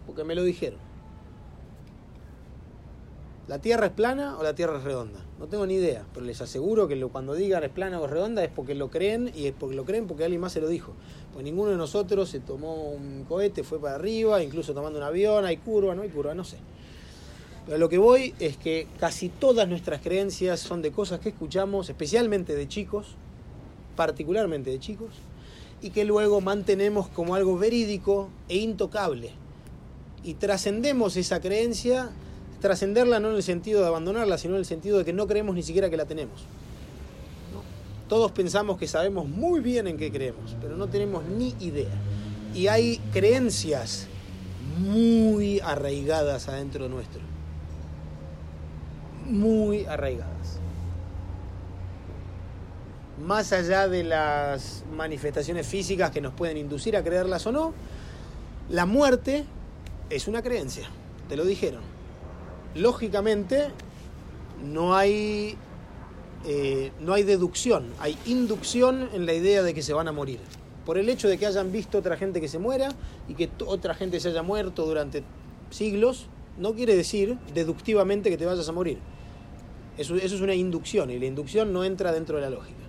porque me lo dijeron. ¿La Tierra es plana o la Tierra es redonda? No tengo ni idea, pero les aseguro que cuando digan es plana o redonda es porque lo creen y es porque lo creen porque alguien más se lo dijo. Pues ninguno de nosotros se tomó un cohete, fue para arriba, incluso tomando un avión, hay curva, no hay curva, no sé. Pero lo que voy es que casi todas nuestras creencias son de cosas que escuchamos, especialmente de chicos, particularmente de chicos, y que luego mantenemos como algo verídico e intocable. Y trascendemos esa creencia, trascenderla no en el sentido de abandonarla, sino en el sentido de que no creemos ni siquiera que la tenemos. Todos pensamos que sabemos muy bien en qué creemos, pero no tenemos ni idea. Y hay creencias muy arraigadas adentro nuestro. Muy arraigadas. Más allá de las manifestaciones físicas que nos pueden inducir a creerlas o no, la muerte es una creencia, te lo dijeron. Lógicamente, no hay eh, no hay deducción, hay inducción en la idea de que se van a morir. Por el hecho de que hayan visto otra gente que se muera y que otra gente se haya muerto durante siglos, no quiere decir deductivamente que te vayas a morir. Eso, eso es una inducción y la inducción no entra dentro de la lógica.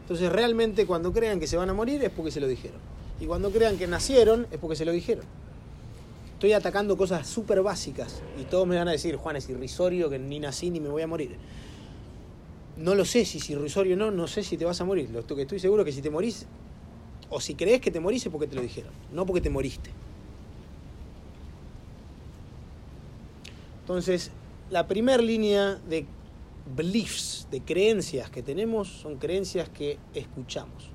Entonces realmente cuando crean que se van a morir es porque se lo dijeron. Y cuando crean que nacieron es porque se lo dijeron. Estoy atacando cosas súper básicas y todos me van a decir, Juan, es irrisorio que ni nací ni me voy a morir no lo sé si es irrisorio o no, no sé si te vas a morir. Lo que estoy seguro que si te morís, o si crees que te morís es porque te lo dijeron, no porque te moriste. Entonces, la primera línea de beliefs, de creencias que tenemos, son creencias que escuchamos.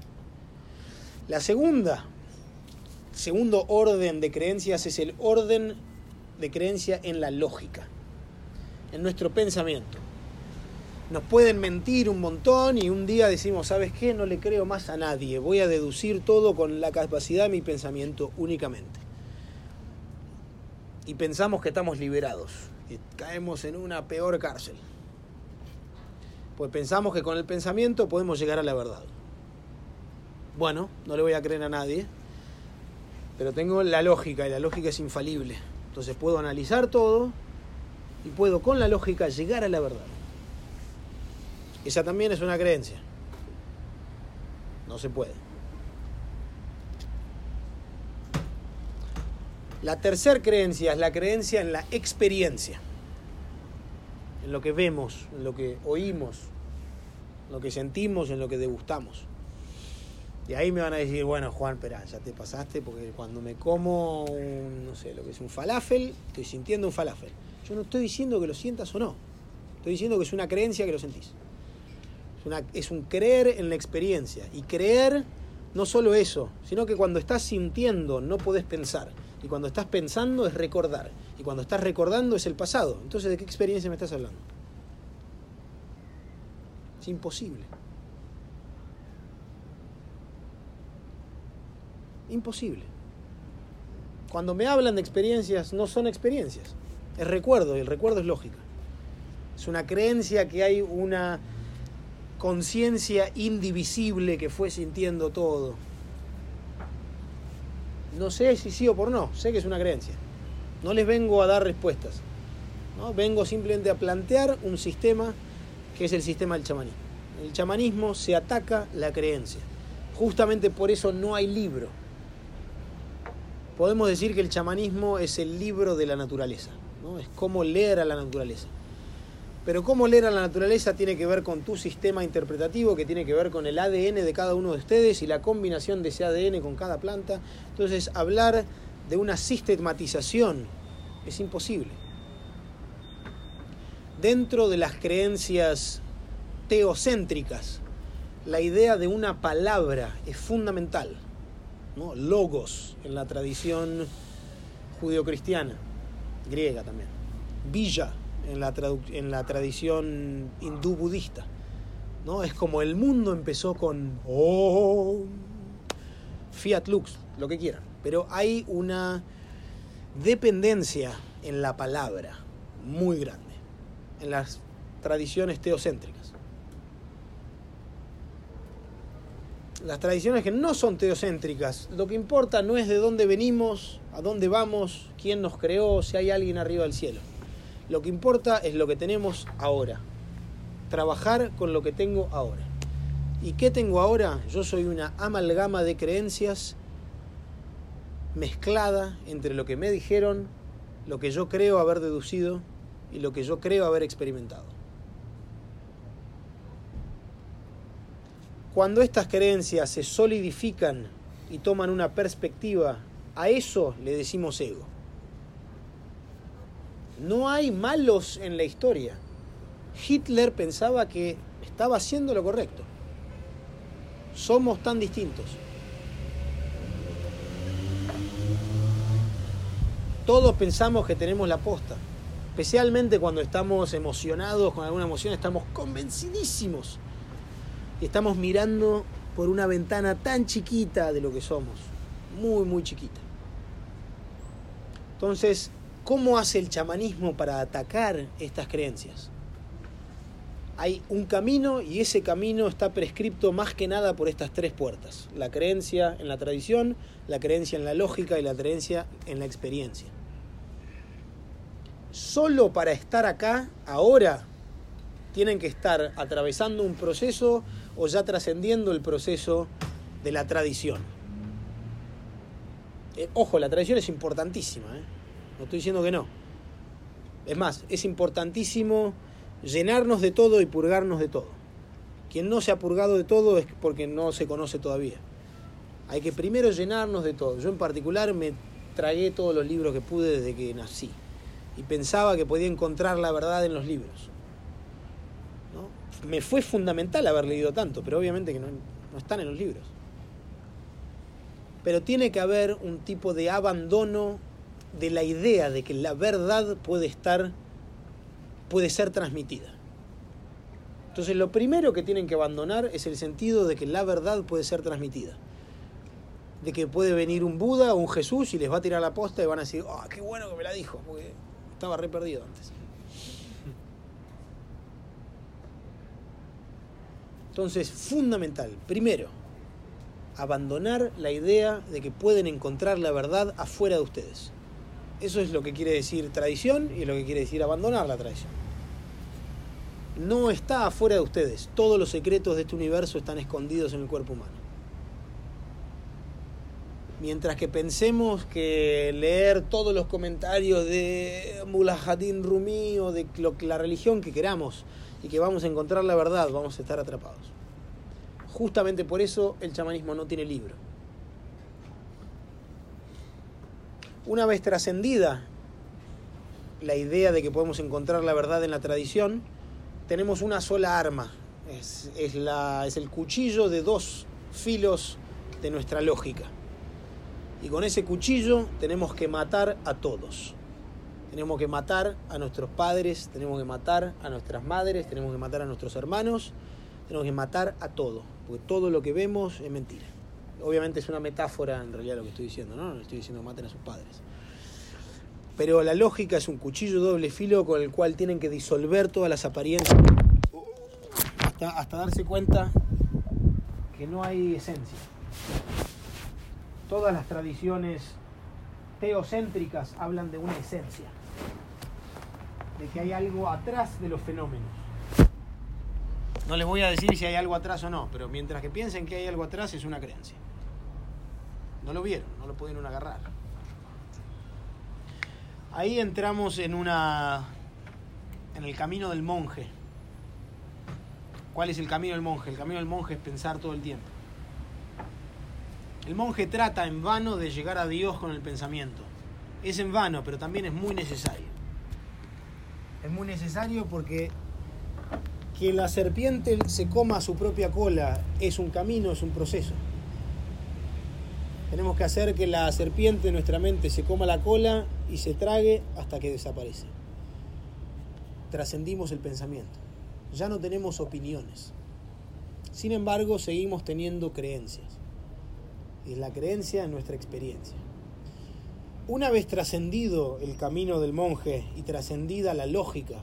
La segunda, segundo orden de creencias es el orden de creencia en la lógica, en nuestro pensamiento nos pueden mentir un montón y un día decimos, ¿sabes qué? No le creo más a nadie, voy a deducir todo con la capacidad de mi pensamiento únicamente. Y pensamos que estamos liberados y caemos en una peor cárcel. Pues pensamos que con el pensamiento podemos llegar a la verdad. Bueno, no le voy a creer a nadie, pero tengo la lógica y la lógica es infalible. Entonces puedo analizar todo y puedo con la lógica llegar a la verdad. Esa también es una creencia. No se puede. La tercera creencia es la creencia en la experiencia, en lo que vemos, en lo que oímos, en lo que sentimos, en lo que degustamos. Y ahí me van a decir, bueno, Juan, espera, ya te pasaste, porque cuando me como, un, no sé, lo que es un falafel, estoy sintiendo un falafel. Yo no estoy diciendo que lo sientas o no. Estoy diciendo que es una creencia que lo sentís. Es, un creer en la experiencia. Y creer no solo eso, sino que cuando estás sintiendo no podés pensar. Y cuando estás pensando es recordar. Y cuando estás recordando es el pasado. Entonces, ¿de qué experiencia me estás hablando? Es imposible. Imposible. Cuando me hablan de experiencias, no son experiencias. Es recuerdo y el recuerdo es lógica. Es una creencia que hay una conciencia indivisible que fue sintiendo todo. No sé si sí o por no, sé que es una creencia. No les vengo a dar respuestas. Vengo simplemente a plantear un sistema que es el sistema del chamanismo. El chamanismo se ataca la creencia. Justamente por eso no hay libro. Podemos decir que el chamanismo es el libro de la naturaleza. ¿no? Es como leer a la naturaleza. Pero cómo leer a la naturaleza tiene que ver con tu sistema interpretativo, que tiene que ver con el ADN de cada uno de ustedes y la combinación de ese ADN con cada planta. Entonces, hablar de una sistematización es imposible. Dentro de las creencias teocéntricas, la idea de una palabra es fundamental. ¿No? Logos en la tradición judio-cristiana, griega también. Villa en la, en la tradición hindú budista. ¿no? Es como el mundo empezó con oh, Fiat Lux, lo que quieran. Pero hay una dependencia en la palabra muy grande, en las tradiciones teocéntricas. Las tradiciones que no son teocéntricas, lo que importa no es de dónde venimos, a dónde vamos, quién nos creó, si hay alguien arriba del cielo. Lo que importa es lo que tenemos ahora. Trabajar con lo que tengo ahora. ¿Y qué tengo ahora? Yo soy una amalgama de creencias mezclada entre lo que me dijeron, lo que yo creo haber deducido y lo que yo creo haber experimentado. Cuando estas creencias se solidifican y toman una perspectiva, a eso le decimos ego. No hay malos en la historia. Hitler pensaba que estaba haciendo lo correcto. Somos tan distintos. Todos pensamos que tenemos la posta. Especialmente cuando estamos emocionados con alguna emoción, estamos convencidísimos. Estamos mirando por una ventana tan chiquita de lo que somos. Muy, muy chiquita. Entonces, ¿cómo hace el chamanismo para atacar estas creencias? Hay un camino y ese camino está prescripto más que nada por estas tres puertas. La creencia en la tradición, la creencia en la lógica y la creencia en la experiencia. Solo para estar acá, ahora, tienen que estar atravesando un proceso o ya trascendiendo el proceso de la tradición. Eh, ojo, la tradición es importantísima, ¿eh? no estoy diciendo que no. Es más, es importantísimo llenarnos de todo y purgarnos de todo. Quien no se ha purgado de todo es porque no se conoce todavía. Hay que primero llenarnos de todo. Yo en particular me tragué todos los libros que pude desde que nací y pensaba que podía encontrar la verdad en los libros. Me fue fundamental haber leído tanto, pero obviamente que no, no están en los libros. Pero tiene que haber un tipo de abandono de la idea de que la verdad puede estar, puede ser transmitida. Entonces lo primero que tienen que abandonar es el sentido de que la verdad puede ser transmitida. De que puede venir un Buda o un Jesús y les va a tirar la posta y van a decir, oh, qué bueno que me la dijo, porque estaba re perdido antes. Entonces, fundamental, primero, abandonar la idea de que pueden encontrar la verdad afuera de ustedes. Eso es lo que quiere decir tradición y lo que quiere decir abandonar la tradición. No está afuera de ustedes. Todos los secretos de este universo están escondidos en el cuerpo humano. Mientras que pensemos que leer todos los comentarios de Mulahadin Rumi o de la religión que queramos y que vamos a encontrar la verdad, vamos a estar atrapados. Justamente por eso el chamanismo no tiene libro. Una vez trascendida la idea de que podemos encontrar la verdad en la tradición, tenemos una sola arma. Es, es, el cuchillo de dos filos de nuestra lógica. Y con ese cuchillo tenemos que matar a todos. Tenemos que matar a nuestros padres, tenemos que matar a nuestras madres, tenemos que matar a nuestros hermanos, tenemos que matar a todo, porque todo lo que vemos es mentira. Obviamente es una metáfora en realidad lo que estoy diciendo, ¿no? No estoy diciendo maten a sus padres. Pero la lógica es un cuchillo doble filo con el cual tienen que disolver todas las apariencias hasta, hasta darse cuenta que no hay esencia. Todas las tradiciones teocéntricas hablan de una esencia, de que hay algo atrás de los fenómenos. No les voy a decir si hay algo atrás o no, pero mientras que piensen que hay algo atrás es una creencia. No lo vieron, no lo pudieron agarrar. Ahí entramos en una en el camino del monje. ¿Cuál es el camino del monje? El camino del monje es pensar todo el tiempo. El monje trata en vano de llegar a Dios con el pensamiento. Es en vano, pero también es muy necesario. Es muy necesario porque que la serpiente se coma su propia cola es un camino, es un proceso. Tenemos que hacer que la serpiente de nuestra mente se coma la cola y se trague hasta que desaparece. Trascendimos el pensamiento. Ya no tenemos opiniones. Sin embargo, seguimos teniendo creencias. Y la creencia en nuestra experiencia. Una vez trascendido el camino del monje y trascendida la lógica,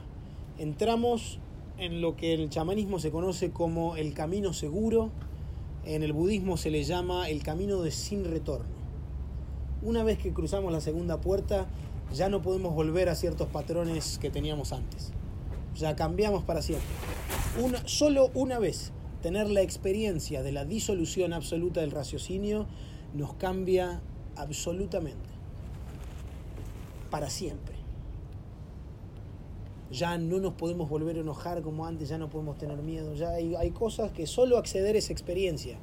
entramos en lo que el chamanismo se conoce como el camino seguro en el budismo se le llama el camino de sin retorno. Una vez que cruzamos la segunda puerta, ya no podemos volver a ciertos patrones que teníamos antes. Ya cambiamos para siempre. Solo una vez tener la experiencia de la disolución absoluta del raciocinio nos cambia absolutamente. Para siempre. Ya no nos podemos volver a enojar como antes, ya no podemos tener miedo. Ya hay, cosas que solo acceder a esa experiencia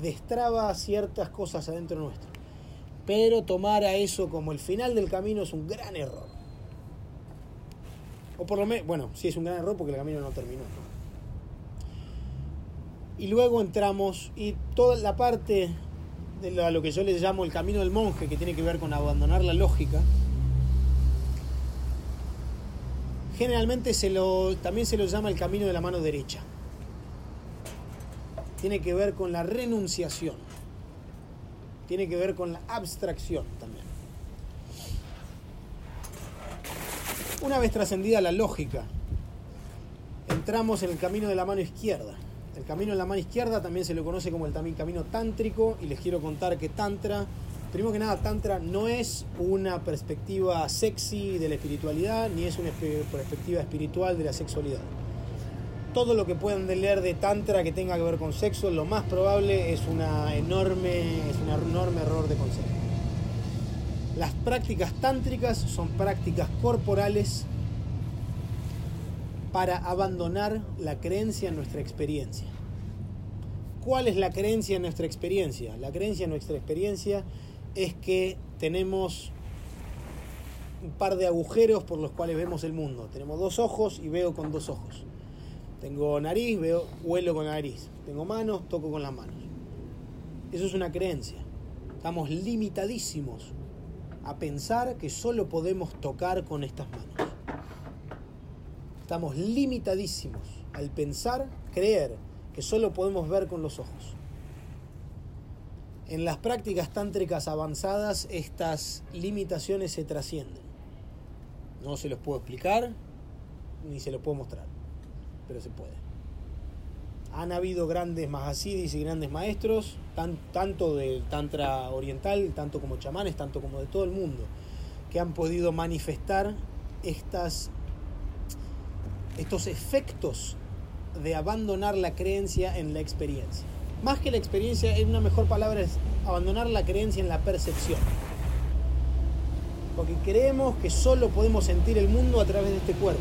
destraba ciertas cosas adentro nuestro. Pero tomar a eso como el final del camino es un gran error. O por lo menos, bueno, sí es un gran error porque el camino no terminó. Y luego entramos y toda la parte de lo, lo que yo les llamo el camino del monje, que tiene que ver con abandonar la lógica, generalmente se lo, también se lo llama el camino de la mano derecha. Tiene que ver con la renunciación. Tiene que ver con la abstracción también. Una vez trascendida la lógica, entramos en el camino de la mano izquierda. El camino de la mano izquierda también se lo conoce como el camino tántrico y les quiero contar que tantra primero que nada, Tantra no es una perspectiva sexy de la espiritualidad, ni es una perspectiva espiritual de la sexualidad. Todo lo que puedan leer de Tantra que tenga que ver con sexo, lo más probable es, una enorme, es un enorme error de concepto. Las prácticas tántricas son prácticas corporales para abandonar la creencia en nuestra experiencia. ¿Cuál es la creencia en nuestra experiencia? La creencia en nuestra experiencia es que tenemos un par de agujeros por los cuales vemos el mundo. Tenemos dos ojos y veo con dos ojos. Tengo nariz, veo, huelo con la nariz. Tengo manos, toco con las manos. Eso es una creencia. Estamos limitadísimos a pensar que solo podemos tocar con estas manos. Estamos limitadísimos al pensar, creer que solo podemos ver con los ojos. En las prácticas tántricas avanzadas estas limitaciones se trascienden. No se los puedo explicar ni se los puedo mostrar, pero se puede. Han habido grandes mahasidis y grandes maestros, tanto del tantra oriental, tanto como chamanes, tanto como de todo el mundo, que han podido manifestar estos efectos de abandonar la creencia en la experiencia más que la experiencia, es una mejor palabra es abandonar la creencia en la percepción. Porque creemos que solo podemos sentir el mundo a través de este cuerpo.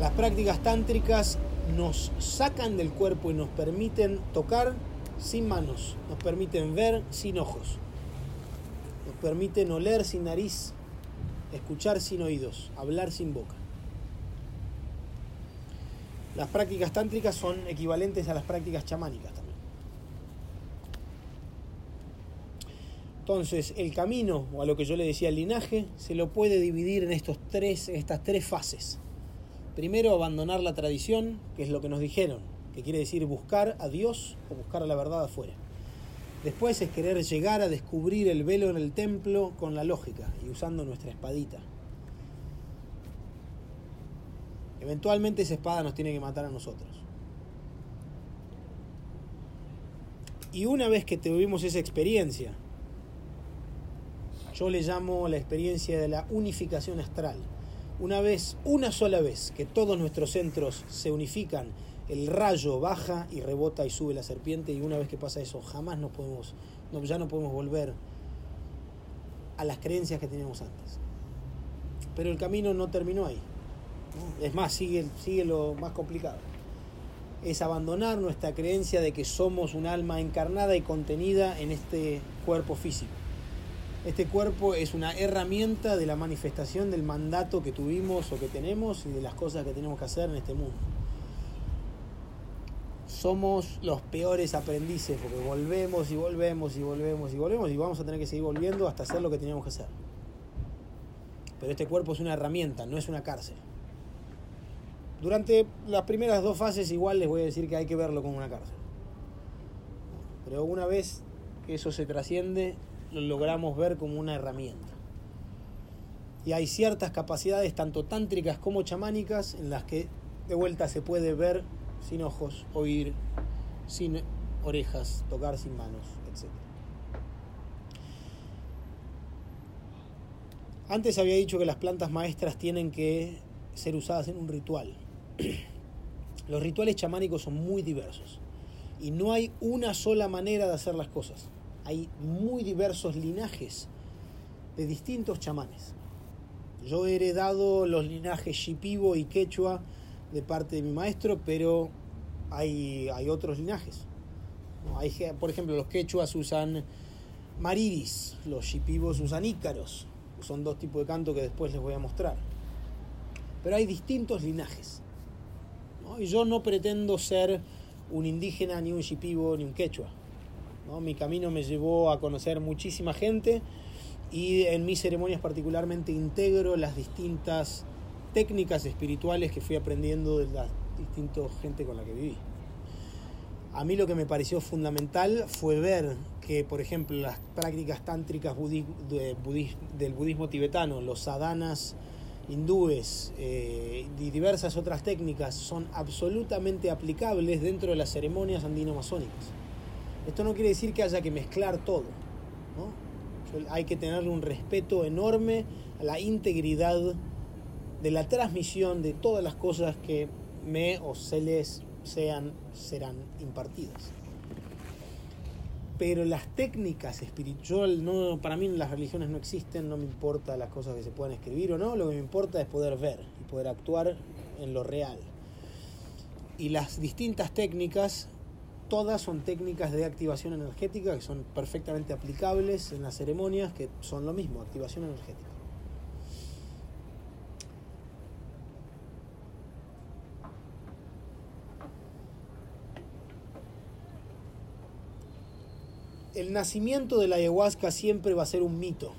Las prácticas tántricas nos sacan del cuerpo y nos permiten tocar sin manos, nos permiten ver sin ojos, nos permiten oler sin nariz, escuchar sin oídos, hablar sin boca. Las prácticas tántricas son equivalentes a las prácticas chamánicas también. Entonces, el camino, o a lo que yo le decía el linaje, se lo puede dividir en estos tres, estas tres fases. Primero, abandonar la tradición, que es lo que nos dijeron, que quiere decir buscar a Dios o buscar a la verdad afuera. Después es querer llegar a descubrir el velo en el templo con la lógica y usando nuestra espadita. Eventualmente esa espada nos tiene que matar a nosotros. Y una vez que tuvimos esa experiencia, yo le llamo la experiencia de la unificación astral. Una vez, una sola vez que todos nuestros centros se unifican, el rayo baja y rebota y sube la serpiente y una vez que pasa eso jamás nos podemos, no, ya no podemos volver a las creencias que teníamos antes. Pero el camino no terminó ahí. Es más, sigue, sigue lo más complicado. Es abandonar nuestra creencia de que somos un alma encarnada y contenida en este cuerpo físico. Este cuerpo es una herramienta de la manifestación del mandato que tuvimos o que tenemos y de las cosas que tenemos que hacer en este mundo. Somos los peores aprendices porque volvemos y volvemos y volvemos y volvemos y vamos a tener que seguir volviendo hasta hacer lo que teníamos que hacer. Pero este cuerpo es una herramienta, no es una cárcel. Durante las primeras dos fases igual les voy a decir que hay que verlo como una cárcel. Pero una vez que eso se trasciende, lo logramos ver como una herramienta. Y hay ciertas capacidades, tanto tántricas como chamánicas, en las que de vuelta se puede ver sin ojos, oír sin orejas, tocar sin manos, etc. Antes había dicho que las plantas maestras tienen que ser usadas en un ritual. Los rituales chamánicos son muy diversos y no hay una sola manera de hacer las cosas hay muy diversos linajes de distintos chamanes. Yo he heredado los linajes Shipibo y Quechua de parte de mi maestro, pero hay, hay otros linajes. Por ejemplo, los quechuas usan mariris, los shipibos usan ícaros. Son dos tipos de canto que después les voy a mostrar. Pero hay distintos linajes. Y yo no pretendo ser un indígena, ni un shipibo, ni un quechua. ¿no? Mi camino me llevó a conocer muchísima gente y en mis ceremonias particularmente integro las distintas técnicas espirituales que fui aprendiendo de la distinta gente con la que viví. A mí lo que me pareció fundamental fue ver que, por ejemplo, las prácticas tántricas budí, de, del budismo tibetano, los sadhanas hindúes eh, y diversas otras técnicas son absolutamente aplicables dentro de las ceremonias andino-masónicas. Esto no quiere decir que haya que mezclar todo. ¿no? Hay que tenerle un respeto enorme a la integridad de la transmisión de todas las cosas que me o se les sean, serán impartidas. Pero las técnicas espirituales, no, para mí las religiones no existen, no me importa las cosas que se puedan escribir o no, lo que me importa es poder ver y poder actuar en lo real. Y las distintas técnicas todas son técnicas de activación energética que son perfectamente aplicables en las ceremonias, que son lo mismo, activación energética. El nacimiento de la ayahuasca siempre va a ser un mito.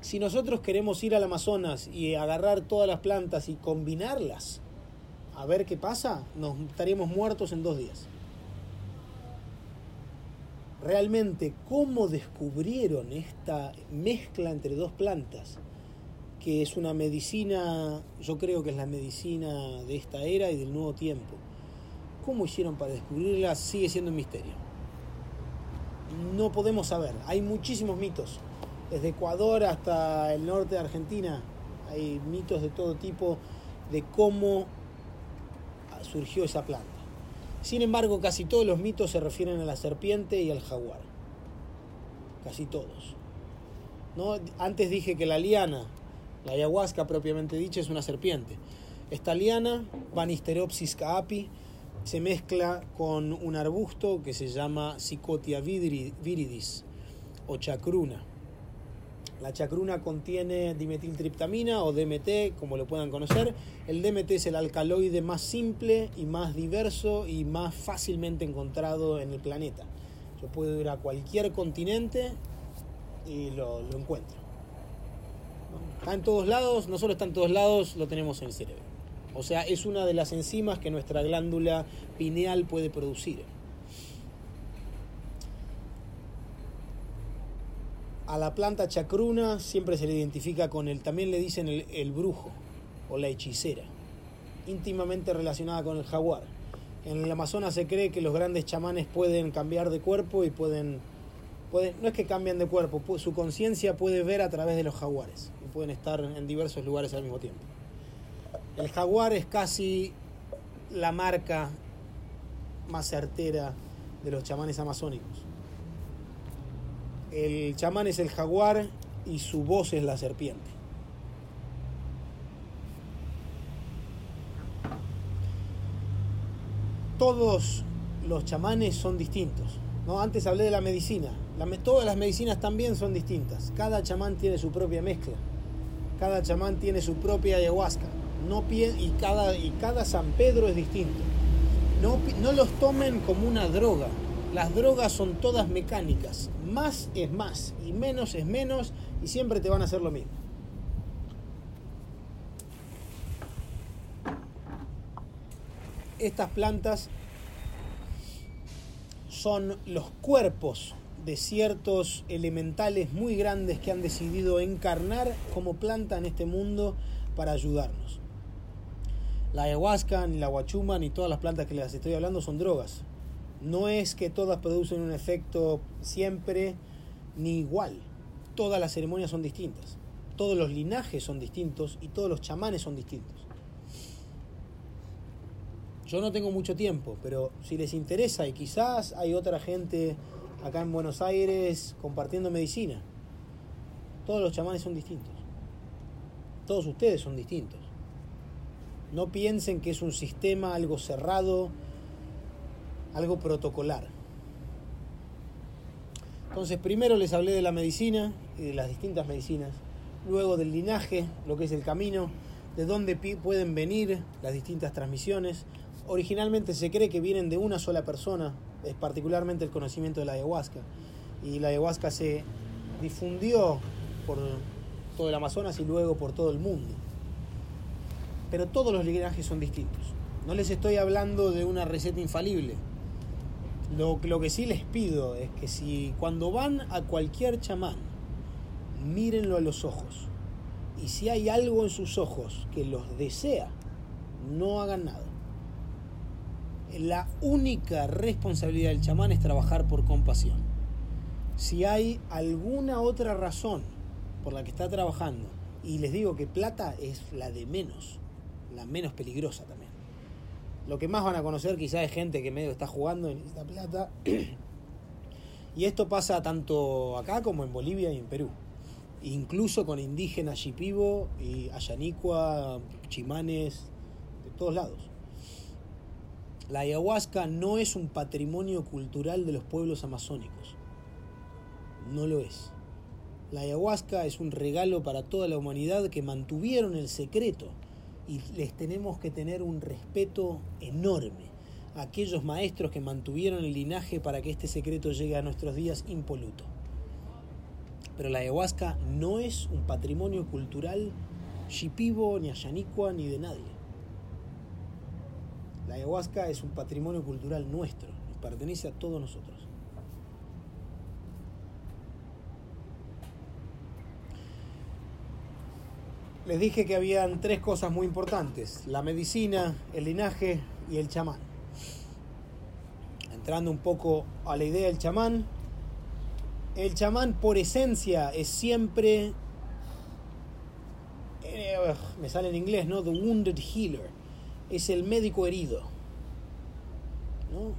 Si nosotros queremos ir al Amazonas y agarrar todas las plantas y combinarlas, a ver qué pasa, nos estaríamos muertos en dos días realmente cómo descubrieron esta mezcla entre dos plantas, que es una medicina, yo creo que es la medicina de esta era y del nuevo tiempo. ¿Cómo hicieron para descubrirla? Sigue siendo un misterio. No podemos saber. Hay muchísimos mitos. Desde Ecuador hasta el norte de Argentina hay mitos de todo tipo de cómo surgió esa planta. Sin embargo, casi todos los mitos se refieren a la serpiente y al jaguar. Casi todos. ¿No? Antes dije que la liana, la ayahuasca propiamente dicha, es una serpiente. Esta liana, Banisteropsis caapi, se mezcla con un arbusto que se llama Cicotia viridis o chacruna. La chacruna contiene dimetiltriptamina o DMT, como lo puedan conocer. El DMT es el alcaloide más simple y más diverso y más fácilmente encontrado en el planeta. Yo puedo ir a cualquier continente y lo, lo encuentro. Está en todos lados, no solo está en todos lados, lo tenemos en el cerebro. O sea, es una de las enzimas que nuestra glándula pineal puede producir. A la planta chacruna siempre se le identifica con el, también le dicen el, brujo o la hechicera, íntimamente relacionada con el jaguar. En el Amazonas se cree que los grandes chamanes pueden cambiar de cuerpo y pueden, pueden no es que cambian de cuerpo, su conciencia puede ver a través de los jaguares y pueden estar en diversos lugares al mismo tiempo. El jaguar es casi la marca más certera de los chamanes amazónicos. El chamán es el jaguar y su voz es la serpiente. Todos los chamanes son distintos. ¿no? Antes hablé de la medicina. Todas las medicinas también son distintas. Cada chamán tiene su propia mezcla. Cada chamán tiene su propia ayahuasca. No y, cada, y cada San Pedro es distinto. No, no los tomen como una droga. Las drogas son todas mecánicas. Más es más y menos es menos y siempre te van a hacer lo mismo. Estas plantas son los cuerpos de ciertos elementales muy grandes que han decidido encarnar como planta en este mundo para ayudarnos. La ayahuasca, ni la guachuma, ni todas las plantas que les estoy hablando son drogas. No es que todas producen un efecto siempre ni igual. Todas las ceremonias son distintas. Todos los linajes son distintos y todos los chamanes son distintos. Yo no tengo mucho tiempo, pero si les interesa y quizás hay otra gente acá en Buenos Aires compartiendo medicina, todos los chamanes son distintos. Todos ustedes son distintos. No piensen que es un sistema algo cerrado, algo protocolar. Entonces, primero les hablé de la medicina y de las distintas medicinas, luego del linaje, lo que es el camino, de dónde pueden venir las distintas transmisiones. Originalmente se cree que vienen de una sola persona, es particularmente el conocimiento de la ayahuasca. Y la ayahuasca se difundió por todo el Amazonas y luego por todo el mundo. Pero todos los linajes son distintos. No les estoy hablando de una receta infalible. Lo, que sí les pido es que si cuando van a cualquier chamán, mírenlo a los ojos. Y si hay algo en sus ojos que los desea, no hagan nada. La única responsabilidad del chamán es trabajar por compasión. Si hay alguna otra razón por la que está trabajando, y les digo que plata es la de menos, la menos peligrosa también. Lo que más van a conocer quizás es gente que medio está jugando y necesita plata. Y esto pasa tanto acá como en Bolivia y en Perú. Incluso con indígenas shipibo y ayanicua, chimanes, de todos lados. La ayahuasca no es un patrimonio cultural de los pueblos amazónicos. No lo es. La ayahuasca es un regalo para toda la humanidad que mantuvieron el secreto y les tenemos que tener un respeto enorme a aquellos maestros que mantuvieron el linaje para que este secreto llegue a nuestros días impoluto. Pero la ayahuasca no es un patrimonio cultural shipibo, ni ayanicua, ni de nadie. La ayahuasca es un patrimonio cultural nuestro, nos pertenece a todos nosotros. Les dije que habían tres cosas muy importantes, la medicina, el linaje y el chamán. Entrando un poco a la idea del chamán, el chamán por esencia es siempre, eh, me sale en inglés, ¿no? The wounded healer, es el médico herido. ¿no?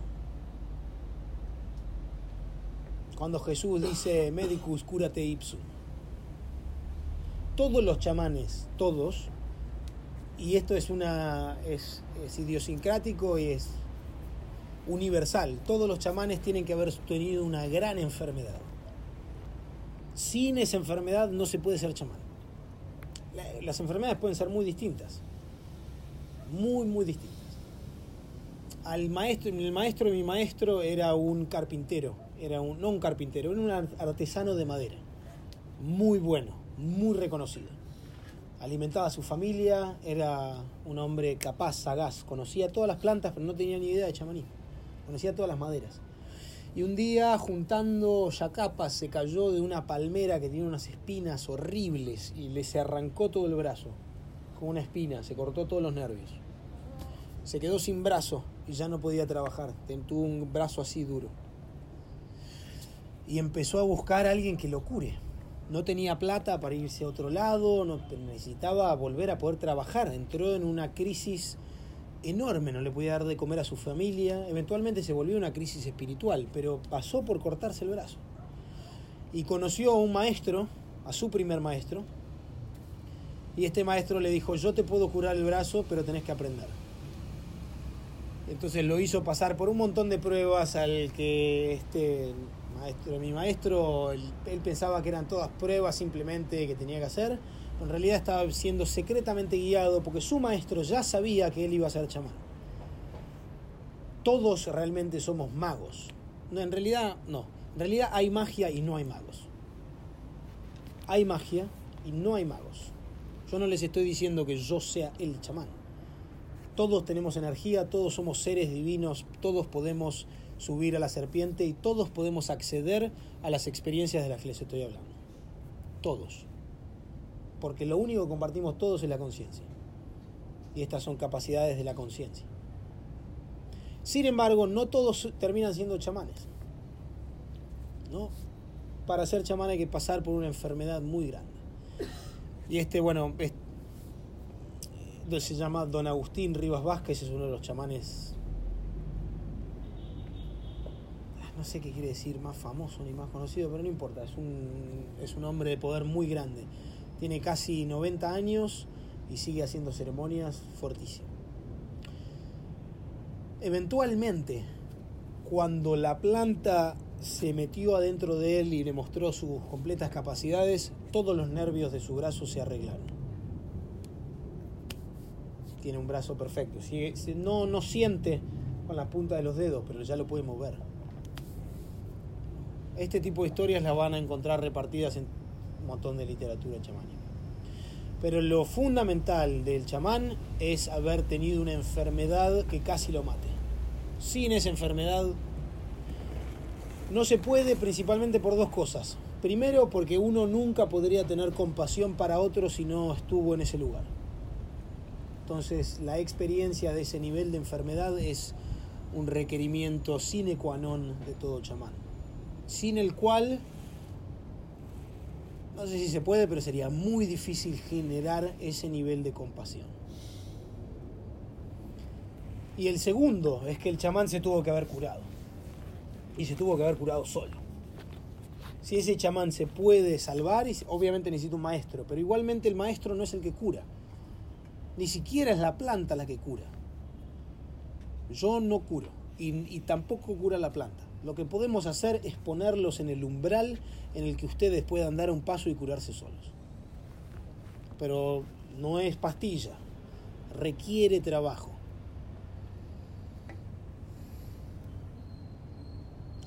Cuando Jesús dice medicus curate ipsum todos los chamanes, todos, y esto es una es, es, idiosincrático y es universal, todos los chamanes tienen que haber tenido una gran enfermedad. Sin esa enfermedad no se puede ser chamán. La, las enfermedades pueden ser muy distintas, muy, muy distintas. Al maestro, el maestro de mi maestro era un carpintero, era un, no un carpintero, era un artesano de madera, muy bueno muy reconocido. Alimentaba a su familia, era un hombre capaz, sagaz, conocía todas las plantas, pero no tenía ni idea de chamanismo. Conocía todas las maderas. Y un día, juntando yacapas, se cayó de una palmera que tiene unas espinas horribles y le se arrancó todo el brazo, con una espina, se cortó todos los nervios. Se quedó sin brazo y ya no podía trabajar, tuvo un brazo así duro. Y empezó a buscar a alguien que lo cure. No tenía plata para irse a otro lado, no necesitaba volver a poder trabajar. Entró en una crisis enorme, no le podía dar de comer a su familia, eventualmente se volvió una crisis espiritual, pero pasó por cortarse el brazo. Y conoció a un maestro, a su primer maestro, y este maestro le dijo, yo te puedo curar el brazo, pero tenés que aprender. Entonces lo hizo pasar por un montón de pruebas al que este mi maestro, él, él pensaba que eran todas pruebas simplemente que tenía que hacer en realidad estaba siendo secretamente guiado porque su maestro ya sabía que él iba a ser chamán. Todos realmente somos magos. No, en realidad no. En realidad hay magia y no hay magos. Hay magia y no hay magos. Yo no les estoy diciendo que yo sea el chamán. Todos tenemos energía, todos somos seres divinos, todos podemos subir a la serpiente y todos podemos acceder a las experiencias de las que les estoy hablando. Todos porque lo único que compartimos todos es la conciencia. Y estas son capacidades de la conciencia. Sin embargo, no todos terminan siendo chamanes. ¿no? Para ser chamán hay que pasar por una enfermedad muy grande. Y este, bueno, se llama Don Agustín Rivas Vázquez, es uno de los chamanes, no sé qué quiere decir, más famoso ni más conocido, pero no importa, es un, es un hombre de poder muy grande tiene casi 90 años y sigue haciendo ceremonias fortísimas. Eventualmente, cuando la planta se metió adentro de él y le mostró sus completas capacidades, todos los nervios de su brazo se arreglaron. Tiene un brazo perfecto. No, no siente con la punta de los dedos, pero ya lo puede mover. Este tipo de historias las van a encontrar repartidas en un montón de literatura chamánica. Pero lo fundamental del chamán es haber tenido una enfermedad que casi lo mate. Sin esa enfermedad no se puede principalmente por dos cosas. Primero porque uno nunca podría tener compasión para otro si no estuvo en ese lugar. Entonces la experiencia de ese nivel de enfermedad es un requerimiento sine qua non de todo chamán. Sin el cual no sé si se puede, pero sería muy difícil generar ese nivel de compasión. Y el segundo es que el chamán se tuvo que haber curado. Y se tuvo que haber curado solo. Si ese chamán se puede salvar, obviamente necesita un maestro, pero igualmente el maestro no es el que cura. Ni siquiera es la planta la que cura. Yo no curo y tampoco cura la planta. Lo que podemos hacer es ponerlos en el umbral en el que ustedes puedan dar un paso y curarse solos. Pero no es pastilla, requiere trabajo.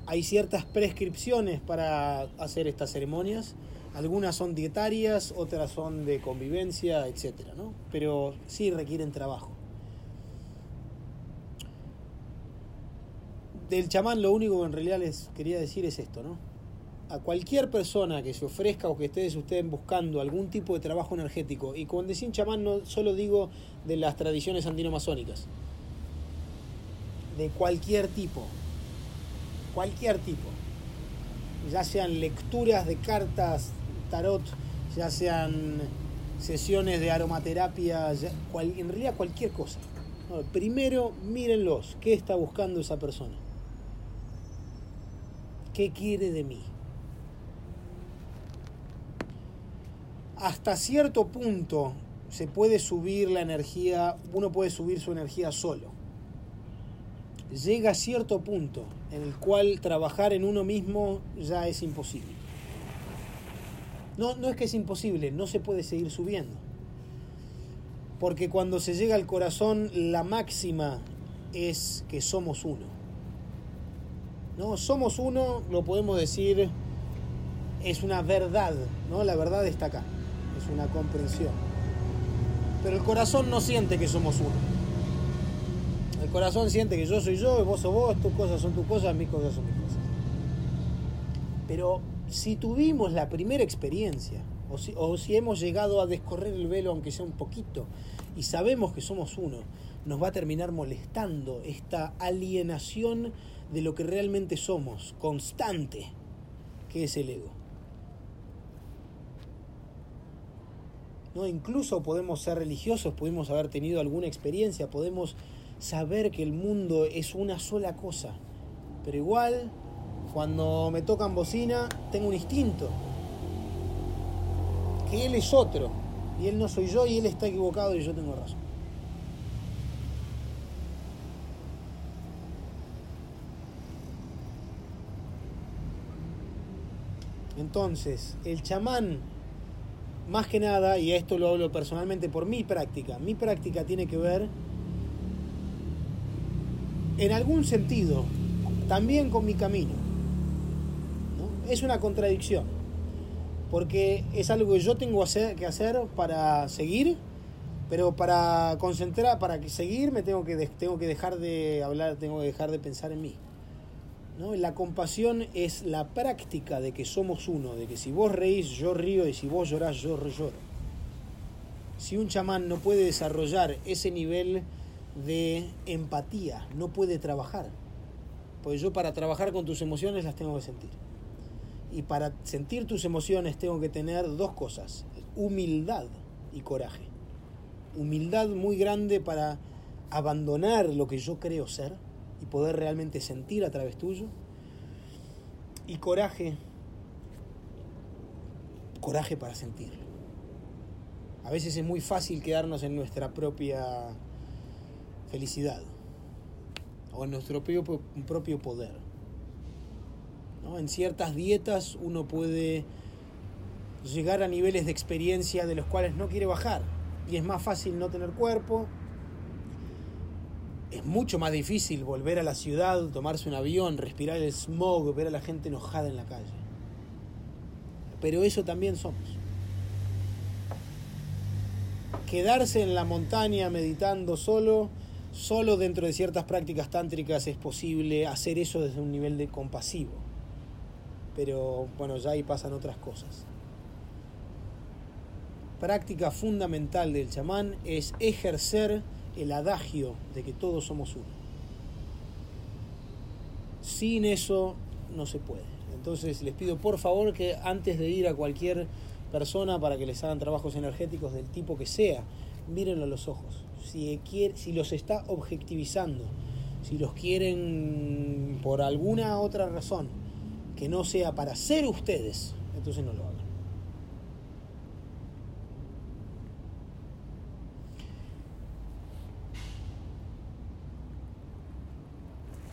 Hay ciertas prescripciones para hacer estas ceremonias. Algunas son dietarias, otras son de convivencia, etc. Pero sí requieren trabajo. Del chamán lo único que en realidad les quería decir es esto, ¿no? A cualquier persona que se ofrezca o que ustedes estén buscando algún tipo de trabajo energético, y con decir chamán no solo digo de las tradiciones andino-masónicas, de cualquier tipo, cualquier tipo, ya sean lecturas de cartas, tarot, ya sean sesiones de aromaterapia, en realidad cualquier cosa. primero mírenlos, ¿qué está buscando esa persona? ¿Qué quiere de mí? Hasta cierto punto se puede subir la energía, uno puede subir su energía solo. Llega a cierto punto en el cual trabajar en uno mismo ya es imposible. No, no es que es imposible, no se puede seguir subiendo. Porque cuando se llega al corazón, la máxima es que somos uno. ¿No? Somos uno, lo podemos decir, es una verdad, ¿no? La verdad está acá, es una comprensión. Pero el corazón no siente que somos uno. El corazón siente que yo soy yo, vos sos vos, tus cosas son tus cosas, mis cosas son mis cosas. Pero si tuvimos la primera experiencia, o si, o si hemos llegado a descorrer el velo, aunque sea un poquito, y sabemos que somos uno, nos va a terminar molestando esta alienación de lo que realmente somos, constante, que es el ego. ¿No? Incluso podemos ser religiosos, podemos haber tenido alguna experiencia, podemos saber que el mundo es una sola cosa, pero igual cuando me tocan bocina tengo un instinto, que él es otro, y él no soy yo y él está equivocado y yo tengo razón. Entonces, el chamán, más que nada, y esto lo hablo personalmente por mi práctica, mi práctica tiene que ver, en algún sentido, también con mi camino. ¿no? Es una contradicción, porque es algo que yo tengo que hacer para seguir, pero para concentrar, para seguir, me tengo que, tengo que dejar de hablar, tengo que dejar de pensar en mí. La compasión es la práctica de que somos uno, de que si vos reís, yo río y si vos llorás, yo lloro. Si un chamán no puede desarrollar ese nivel de empatía, no puede trabajar. Porque yo para trabajar con tus emociones las tengo que sentir. Y para sentir tus emociones tengo que tener dos cosas, humildad y coraje. Humildad muy grande para abandonar lo que yo creo ser y poder realmente sentir a través tuyo. Y coraje, coraje para sentir. A veces es muy fácil quedarnos en nuestra propia felicidad o en nuestro propio, propio poder. En ciertas dietas uno puede llegar a niveles de experiencia de los cuales no quiere bajar. Y es más fácil no tener cuerpo, es mucho más difícil volver a la ciudad, tomarse un avión, respirar el smog, ver a la gente enojada en la calle. Pero eso también somos. Quedarse en la montaña meditando solo, solo dentro de ciertas prácticas tántricas es posible hacer eso desde un nivel de compasivo. Pero bueno, ya ahí pasan otras cosas. Práctica fundamental del chamán es ejercer el adagio de que todos somos uno. Sin eso no se puede. Entonces les pido por favor que antes de ir a cualquier persona para que les hagan trabajos energéticos del tipo que sea, mírenlo a los ojos. Si, si los está objectivizando, si los quieren por alguna otra razón que no sea para ser ustedes, entonces no lo hagan.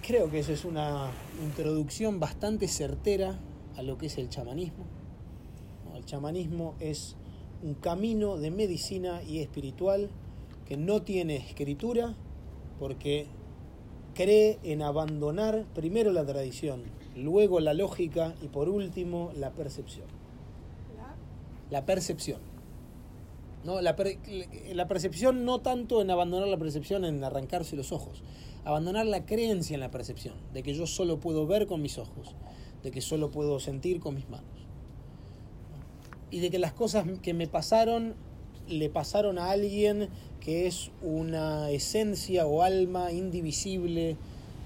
Creo que eso es una introducción bastante certera a lo que es el chamanismo. El chamanismo es un camino de medicina y espiritual que no tiene escritura porque cree en abandonar primero la tradición, luego la lógica y por último la percepción. La percepción. ¿No? La, la percepción no tanto en abandonar la percepción, en arrancarse los ojos, abandonar la creencia en la percepción, de que yo solo puedo ver con mis ojos, de que solo puedo sentir con mis manos. Y de que las cosas que me pasaron le pasaron a alguien que es una esencia o alma indivisible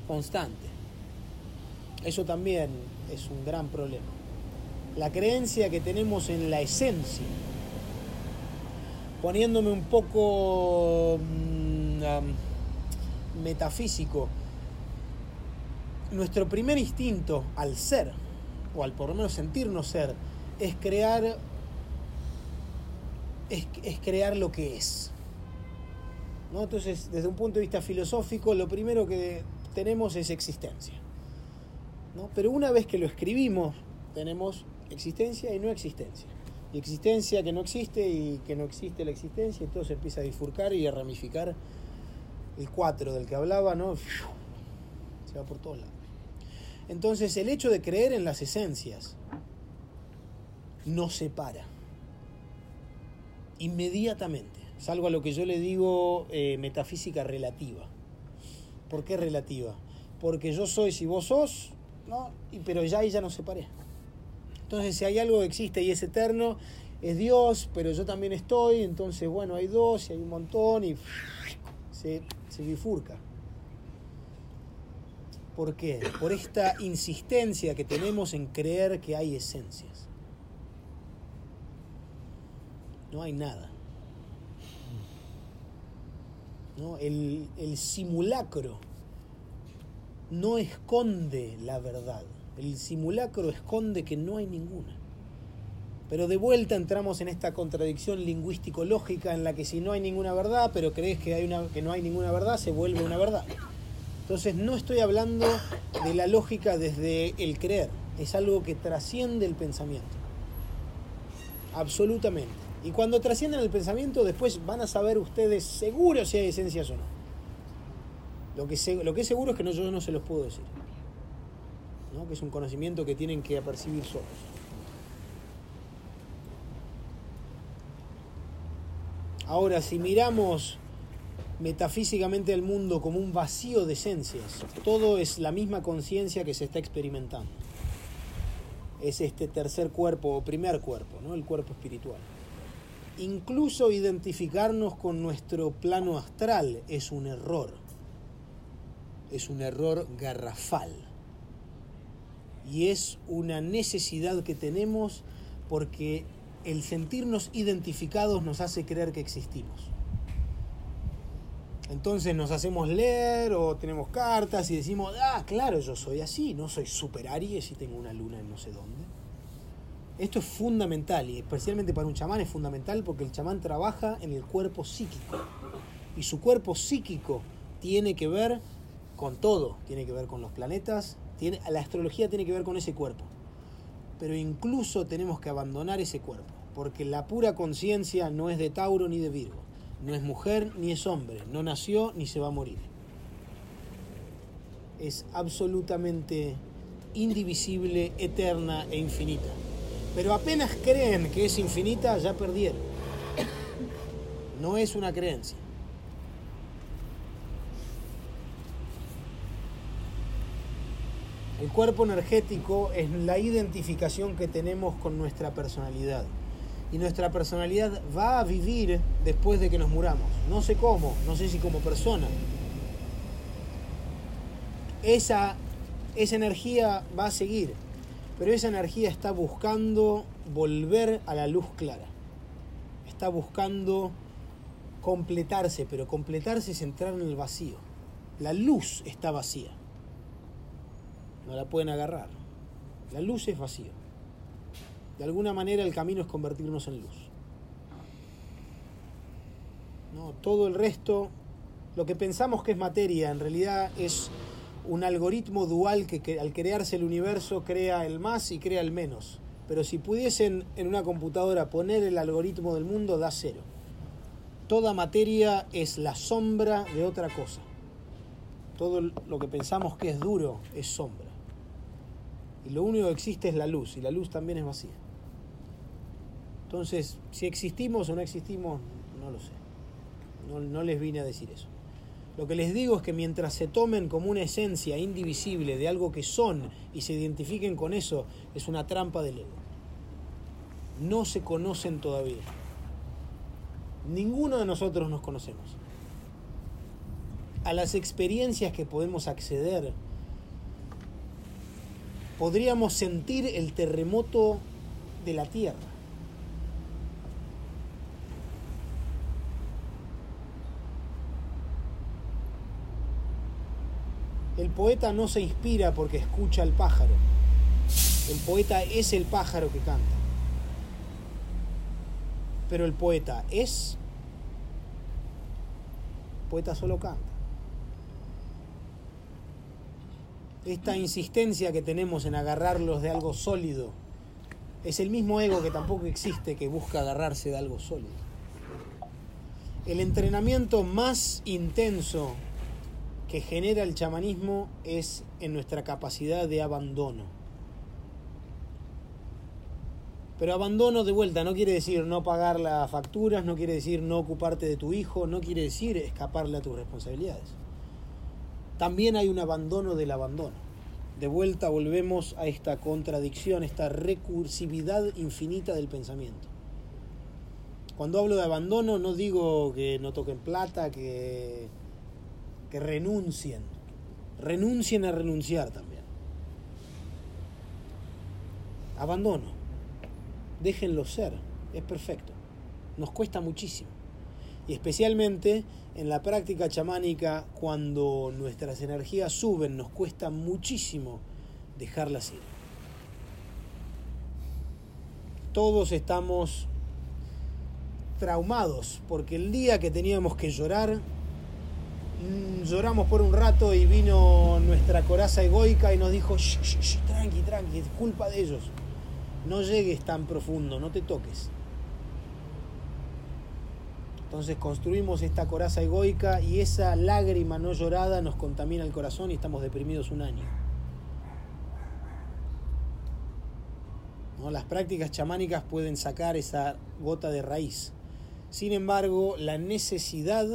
constante. Eso también es un gran problema. La creencia que tenemos en la esencia, poniéndome un poco... Mm, metafísico, nuestro primer instinto al ser, o al por lo menos sentirnos ser, es crear, es, es crear lo que es. ¿no? Entonces, desde un punto de vista filosófico, lo primero que tenemos es existencia. ¿no? Pero una vez que lo escribimos, tenemos existencia y no existencia. Y existencia que no existe y que no existe la existencia, y todo se empieza a bifurcar y a ramificar el 4 del que hablaba, ¿no? Se va por todos lados. Entonces el hecho de creer en las esencias nos separa inmediatamente. Es algo a lo que yo le digo eh, metafísica relativa. ¿Por qué relativa? Porque yo soy si vos sos, ¿no? Y, pero ya ahí ya nos separé. Entonces, si hay algo que existe y es eterno, es Dios, pero yo también estoy, entonces, bueno, hay dos y hay un montón y se, bifurca. ¿Por qué? Por esta insistencia que tenemos en creer que hay esencias. No hay nada. ¿No? El simulacro no esconde la verdad. El simulacro esconde que no hay ninguna. Pero de vuelta entramos en esta contradicción lingüístico-lógica en la que si no hay ninguna verdad, pero crees que, hay una, que no hay ninguna verdad, se vuelve una verdad. Entonces no estoy hablando de la lógica desde el creer, es algo que trasciende el pensamiento. Absolutamente. Y cuando trascienden el pensamiento, después van a saber ustedes seguro si hay esencias o no. Lo que, es seguro es que no, yo no se los puedo decir. Que es un conocimiento que tienen que apercibir solos. Ahora, si miramos metafísicamente el mundo como un vacío de esencias, todo es la misma conciencia que se está experimentando. Es este tercer cuerpo o primer cuerpo, ¿no? el cuerpo espiritual. Incluso identificarnos con nuestro plano astral es un error. Es un error garrafal. Y es una necesidad que tenemos porque el sentirnos identificados nos hace creer que existimos. Entonces nos hacemos leer o tenemos cartas y decimos, ah, claro, yo soy así, no soy super Aries y tengo una luna en no sé dónde. Esto es fundamental y especialmente para un chamán es fundamental porque el chamán trabaja en el cuerpo psíquico y su cuerpo psíquico tiene que ver con todo, tiene que ver con los planetas, la astrología tiene que ver con ese cuerpo. Pero incluso tenemos que abandonar ese cuerpo porque la pura conciencia no es de Tauro ni de Virgo, no es mujer ni es hombre, no nació ni se va a morir. Es absolutamente indivisible, eterna e infinita. Pero apenas creen que es infinita, ya perdieron. No es una creencia. El cuerpo energético es la identificación que tenemos con nuestra personalidad y nuestra personalidad va a vivir después de que nos muramos. No sé cómo, no sé si como persona. Esa, esa energía va a seguir, pero esa energía está buscando volver a la luz clara. Está buscando completarse, pero completarse es entrar en el vacío. La luz está vacía. No la pueden agarrar. La luz es vacío. De alguna manera el camino es convertirnos en luz. ¿No? Todo el resto, lo que pensamos que es materia, en realidad es un algoritmo dual que, al crearse el universo crea el más y crea el menos. Pero si pudiesen en una computadora poner el algoritmo del mundo, da cero. Toda materia es la sombra de otra cosa. Todo lo que pensamos que es duro es sombra. Y lo único que existe es la luz, y la luz también es vacía. Entonces, si existimos o no existimos, no lo sé. No, les vine a decir eso. Lo que les digo es que mientras se tomen como una esencia indivisible de algo que son y se identifiquen con eso, es una trampa del ego. No se conocen todavía. Ninguno de nosotros nos conocemos. A las experiencias que podemos acceder, podríamos sentir el terremoto de la Tierra. El poeta no se inspira porque escucha al pájaro. El poeta es el pájaro que canta. Pero el poeta es... El poeta solo canta. Esta insistencia que tenemos en agarrarlos de algo sólido es el mismo ego que tampoco existe que busca agarrarse de algo sólido. El entrenamiento más intenso que genera el chamanismo es en nuestra capacidad de abandono. Pero abandono de vuelta no quiere decir no pagar las facturas, no quiere decir no ocuparte de tu hijo, no quiere decir escaparle a tus responsabilidades. También hay un abandono del abandono. de vuelta volvemos a esta contradicción, esta recursividad infinita del pensamiento. Cuando hablo de abandono no digo que no toquen plata, que, que renuncien. Renuncien a renunciar también. Abandono. Déjenlo ser. Es perfecto. Nos cuesta muchísimo. Y especialmente en la práctica chamánica, cuando nuestras energías suben, nos cuesta muchísimo dejarlas ir. Todos estamos traumados, porque el día que teníamos que llorar, mm, lloramos por un rato y vino nuestra coraza egoica y nos dijo, "Shh, shh, tranqui, tranqui, es culpa de ellos. No llegues tan profundo, no te toques. Entonces construimos esta coraza egoica y esa lágrima no llorada nos contamina el corazón y estamos deprimidos un año. Las prácticas chamánicas pueden sacar esa gota de raíz. Sin embargo, la necesidad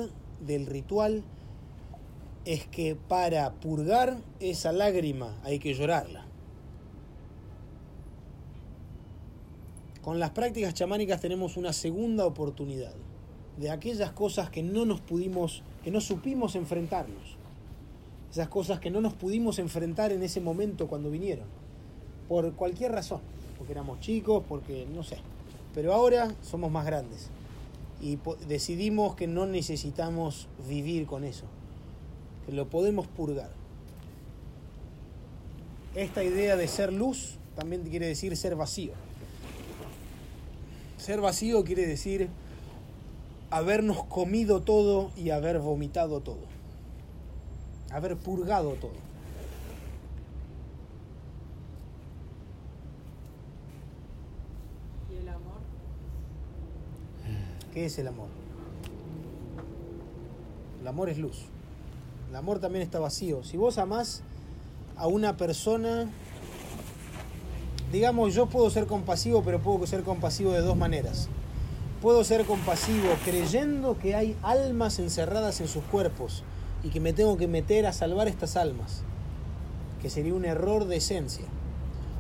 del ritual es que para purgar esa lágrima hay que llorarla. Con las prácticas chamánicas tenemos una segunda oportunidad de aquellas cosas que no nos pudimos, que no supimos enfrentarnos. Esas cosas que no nos pudimos enfrentar en ese momento cuando vinieron. Por cualquier razón. Porque éramos chicos, porque no sé. Pero ahora somos más grandes. Y decidimos que no necesitamos vivir con eso. Que lo podemos purgar. Esta idea de ser luz también quiere decir ser vacío. Ser vacío quiere decir habernos comido todo y haber vomitado todo. Haber purgado todo. ¿Y el amor? ¿Qué es el amor? El amor es luz. El amor también está vacío. Si vos amás a una persona, digamos, yo puedo ser compasivo, pero puedo ser compasivo de dos maneras. Puedo ser compasivo creyendo que hay almas encerradas en sus cuerpos y que me tengo que meter a salvar estas almas, que sería un error de esencia.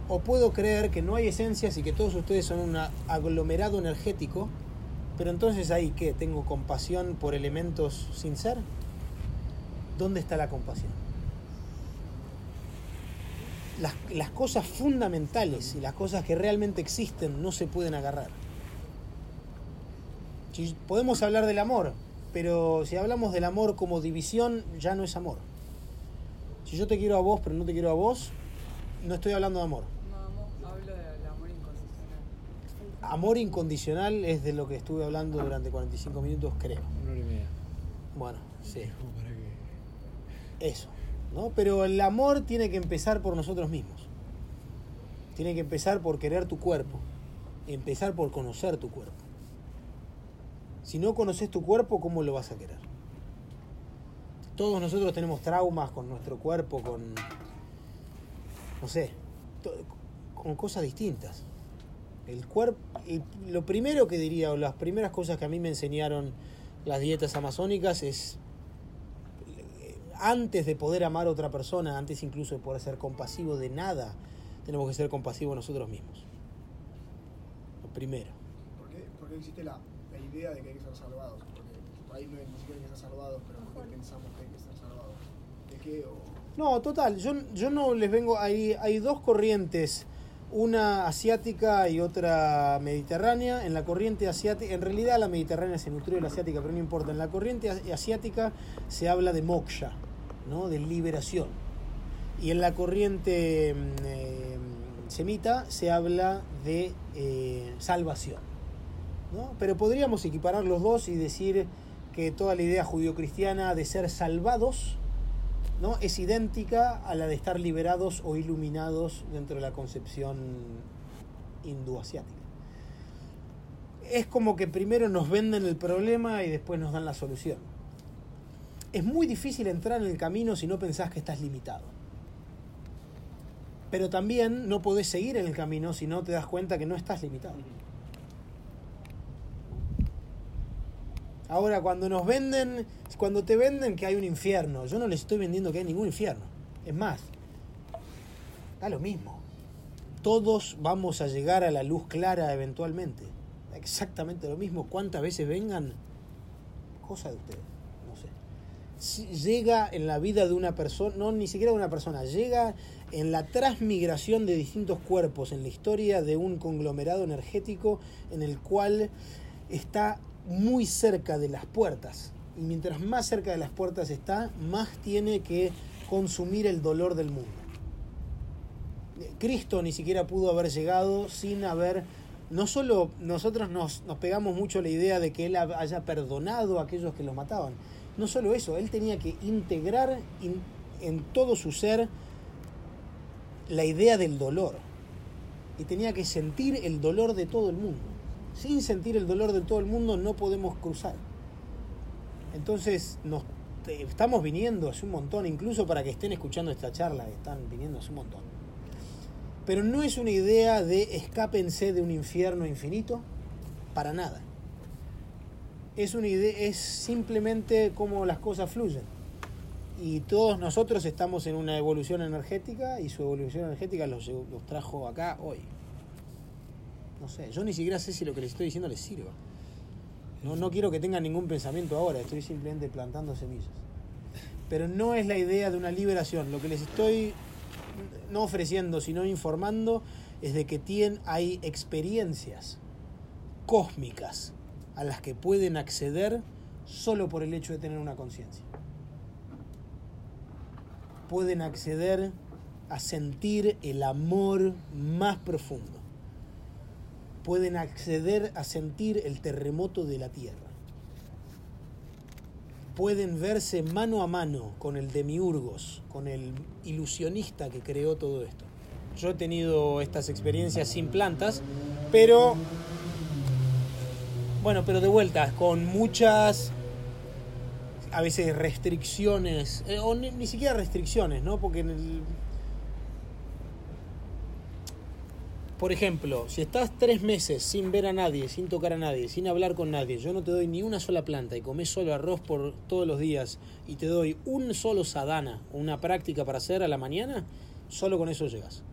O puedo creer que no hay esencias y que todos ustedes son un aglomerado energético, pero entonces ahí, ¿qué? ¿Tengo compasión por elementos sin ser? ¿Dónde está la compasión? Las, las cosas fundamentales y las cosas que realmente existen no se pueden agarrar. Si podemos hablar del amor, pero si hablamos del amor como división, ya no es amor. Si yo te quiero a vos, pero no te quiero a vos, no estoy hablando de amor. No, hablo del amor incondicional. Amor incondicional es de lo que estuve hablando durante 45 minutos, creo. Una hora y media. Bueno, sí, eso. ¿no? Pero el amor tiene que empezar por nosotros mismos. Tiene que empezar por querer tu cuerpo. Empezar por conocer tu cuerpo. Si no conoces tu cuerpo, ¿cómo lo vas a querer? Todos nosotros tenemos traumas con nuestro cuerpo, con, no sé, con cosas distintas. El cuerpo, lo primero que diría, o las primeras cosas que a mí me enseñaron las dietas amazónicas es, eh, antes de poder amar a otra persona, antes incluso de poder ser compasivo de nada, tenemos que ser compasivos nosotros mismos. Lo primero. ¿Por qué, por qué existe la idea de que hay que ser salvados? Porque por ahí no hay ni siquiera hay que ser salvados, pero ¿por qué pensamos que hay que ser salvados? ¿De qué? O, No, total, yo, yo no les vengo, hay, hay dos corrientes, una asiática y otra mediterránea. En la corriente asiática, en realidad la mediterránea se nutrió de la asiática, pero no importa. En la corriente as- asiática se habla de moksha, ¿no? de liberación. Y en la corriente mm, eh, semita se habla de eh, salvación. Pero podríamos equiparar los dos y decir que toda la idea judio-cristiana de ser salvados ¿no? es idéntica a la de estar liberados o iluminados dentro de la concepción hindú-asiática. Es como que primero nos venden el problema y después nos dan la solución. Es muy difícil entrar en el camino si no pensás que estás limitado. Pero también no podés seguir en el camino si no te das cuenta que no estás limitado. Ahora, cuando nos venden, cuando te venden que hay un infierno, yo no les estoy vendiendo que hay ningún infierno. Es más, Da lo mismo. Todos vamos a llegar a la luz clara eventualmente. Exactamente lo mismo. ¿Cuántas veces vengan? Cosa de ustedes. No sé. Llega en la vida de una persona, no ni siquiera de una persona, llega en la transmigración de distintos cuerpos en la historia de un conglomerado energético en el cual está muy cerca de las puertas. Y mientras más cerca de las puertas está, más tiene que consumir el dolor del mundo. Cristo ni siquiera pudo haber llegado sin haber... No solo nosotros nos, nos pegamos mucho la idea de que Él haya perdonado a aquellos que lo mataban. No solo eso, Él tenía que integrar in- en todo su ser la idea del dolor. Y tenía que sentir el dolor de todo el mundo. Sin sentir el dolor de todo el mundo no podemos cruzar. Entonces nos estamos viniendo hace un montón, incluso para que estén escuchando esta charla, están viniendo hace un montón. Pero no es una idea de escápense de un infierno infinito, para nada. Es una idea, es simplemente cómo las cosas fluyen. Y todos nosotros estamos en una evolución energética y su evolución energética los, los trajo acá hoy. No sé, yo ni siquiera sé si lo que les estoy diciendo les sirva. No, no quiero que tengan ningún pensamiento ahora, estoy simplemente plantando semillas. Pero no es la idea de una liberación. Lo que les estoy no ofreciendo, sino informando, es de que tienen, hay experiencias cósmicas a las que pueden acceder solo por el hecho de tener una conciencia. Pueden acceder a sentir el amor más profundo. Pueden acceder a sentir el terremoto de la tierra. Pueden verse mano a mano con el demiurgos, con el ilusionista que creó todo esto. Yo he tenido estas experiencias sin plantas, pero bueno, pero de vuelta, con muchas, a veces restricciones, eh, o ni, ni siquiera restricciones, ¿no? Porque en el... Por ejemplo, si estás tres meses sin ver a nadie, sin tocar a nadie, sin hablar con nadie, yo no te doy ni una sola planta y comes solo arroz por todos los días y te doy un solo sadhana, una práctica para hacer a la mañana, solo con eso llegas.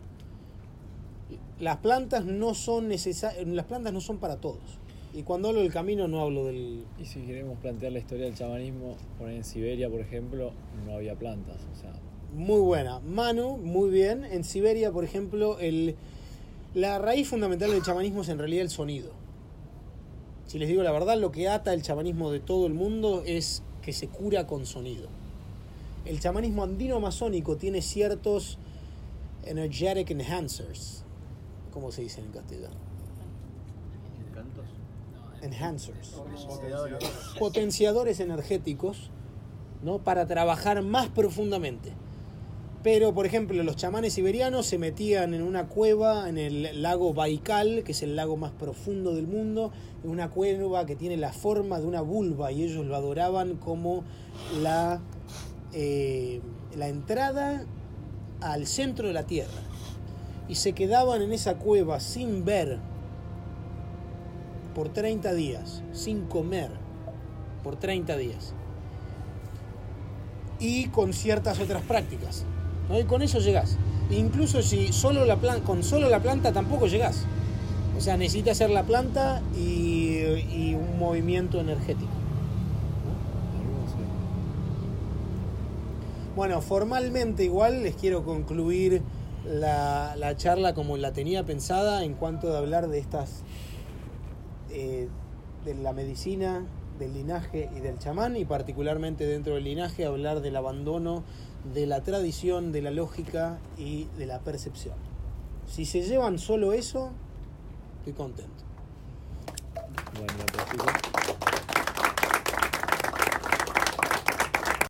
Las plantas no son necesarias, las plantas no son para todos. Y cuando hablo del camino no hablo del... Y si queremos plantear la historia del chamanismo, poner en Siberia, por ejemplo, no había plantas. O sea, Muy buena. Manu, muy bien. En Siberia, por ejemplo, el, la raíz fundamental del chamanismo es en realidad el sonido. Si les digo la verdad, lo que ata el chamanismo de todo el mundo es que se cura con sonido. El chamanismo andino-amazónico tiene ciertos energetic enhancers. ¿Cómo se dice en castellano? ¿Cantos? Enhancers. Potenciadores. potenciadores energéticos ¿no? para trabajar más profundamente. Pero, por ejemplo, los chamanes siberianos se metían en una cueva en el lago Baikal, que es el lago más profundo del mundo, en una cueva que tiene la forma de una vulva y ellos lo adoraban como la, eh, la entrada al centro de la tierra. Y se quedaban en esa cueva sin ver por 30 días, sin comer por 30 días. Y con ciertas otras prácticas. ¿No? Y con eso llegás. Incluso si solo la con solo la planta tampoco llegás. O sea, necesitas hacer la planta y, y un movimiento energético. Bueno, formalmente igual les quiero concluir la, la charla como la tenía pensada en cuanto de hablar de estas, eh, de la medicina, del linaje y del chamán y particularmente dentro del linaje hablar del abandono de la tradición, de la lógica y de la percepción. Si se llevan solo eso, estoy contento. Buen dato, chicos. Pues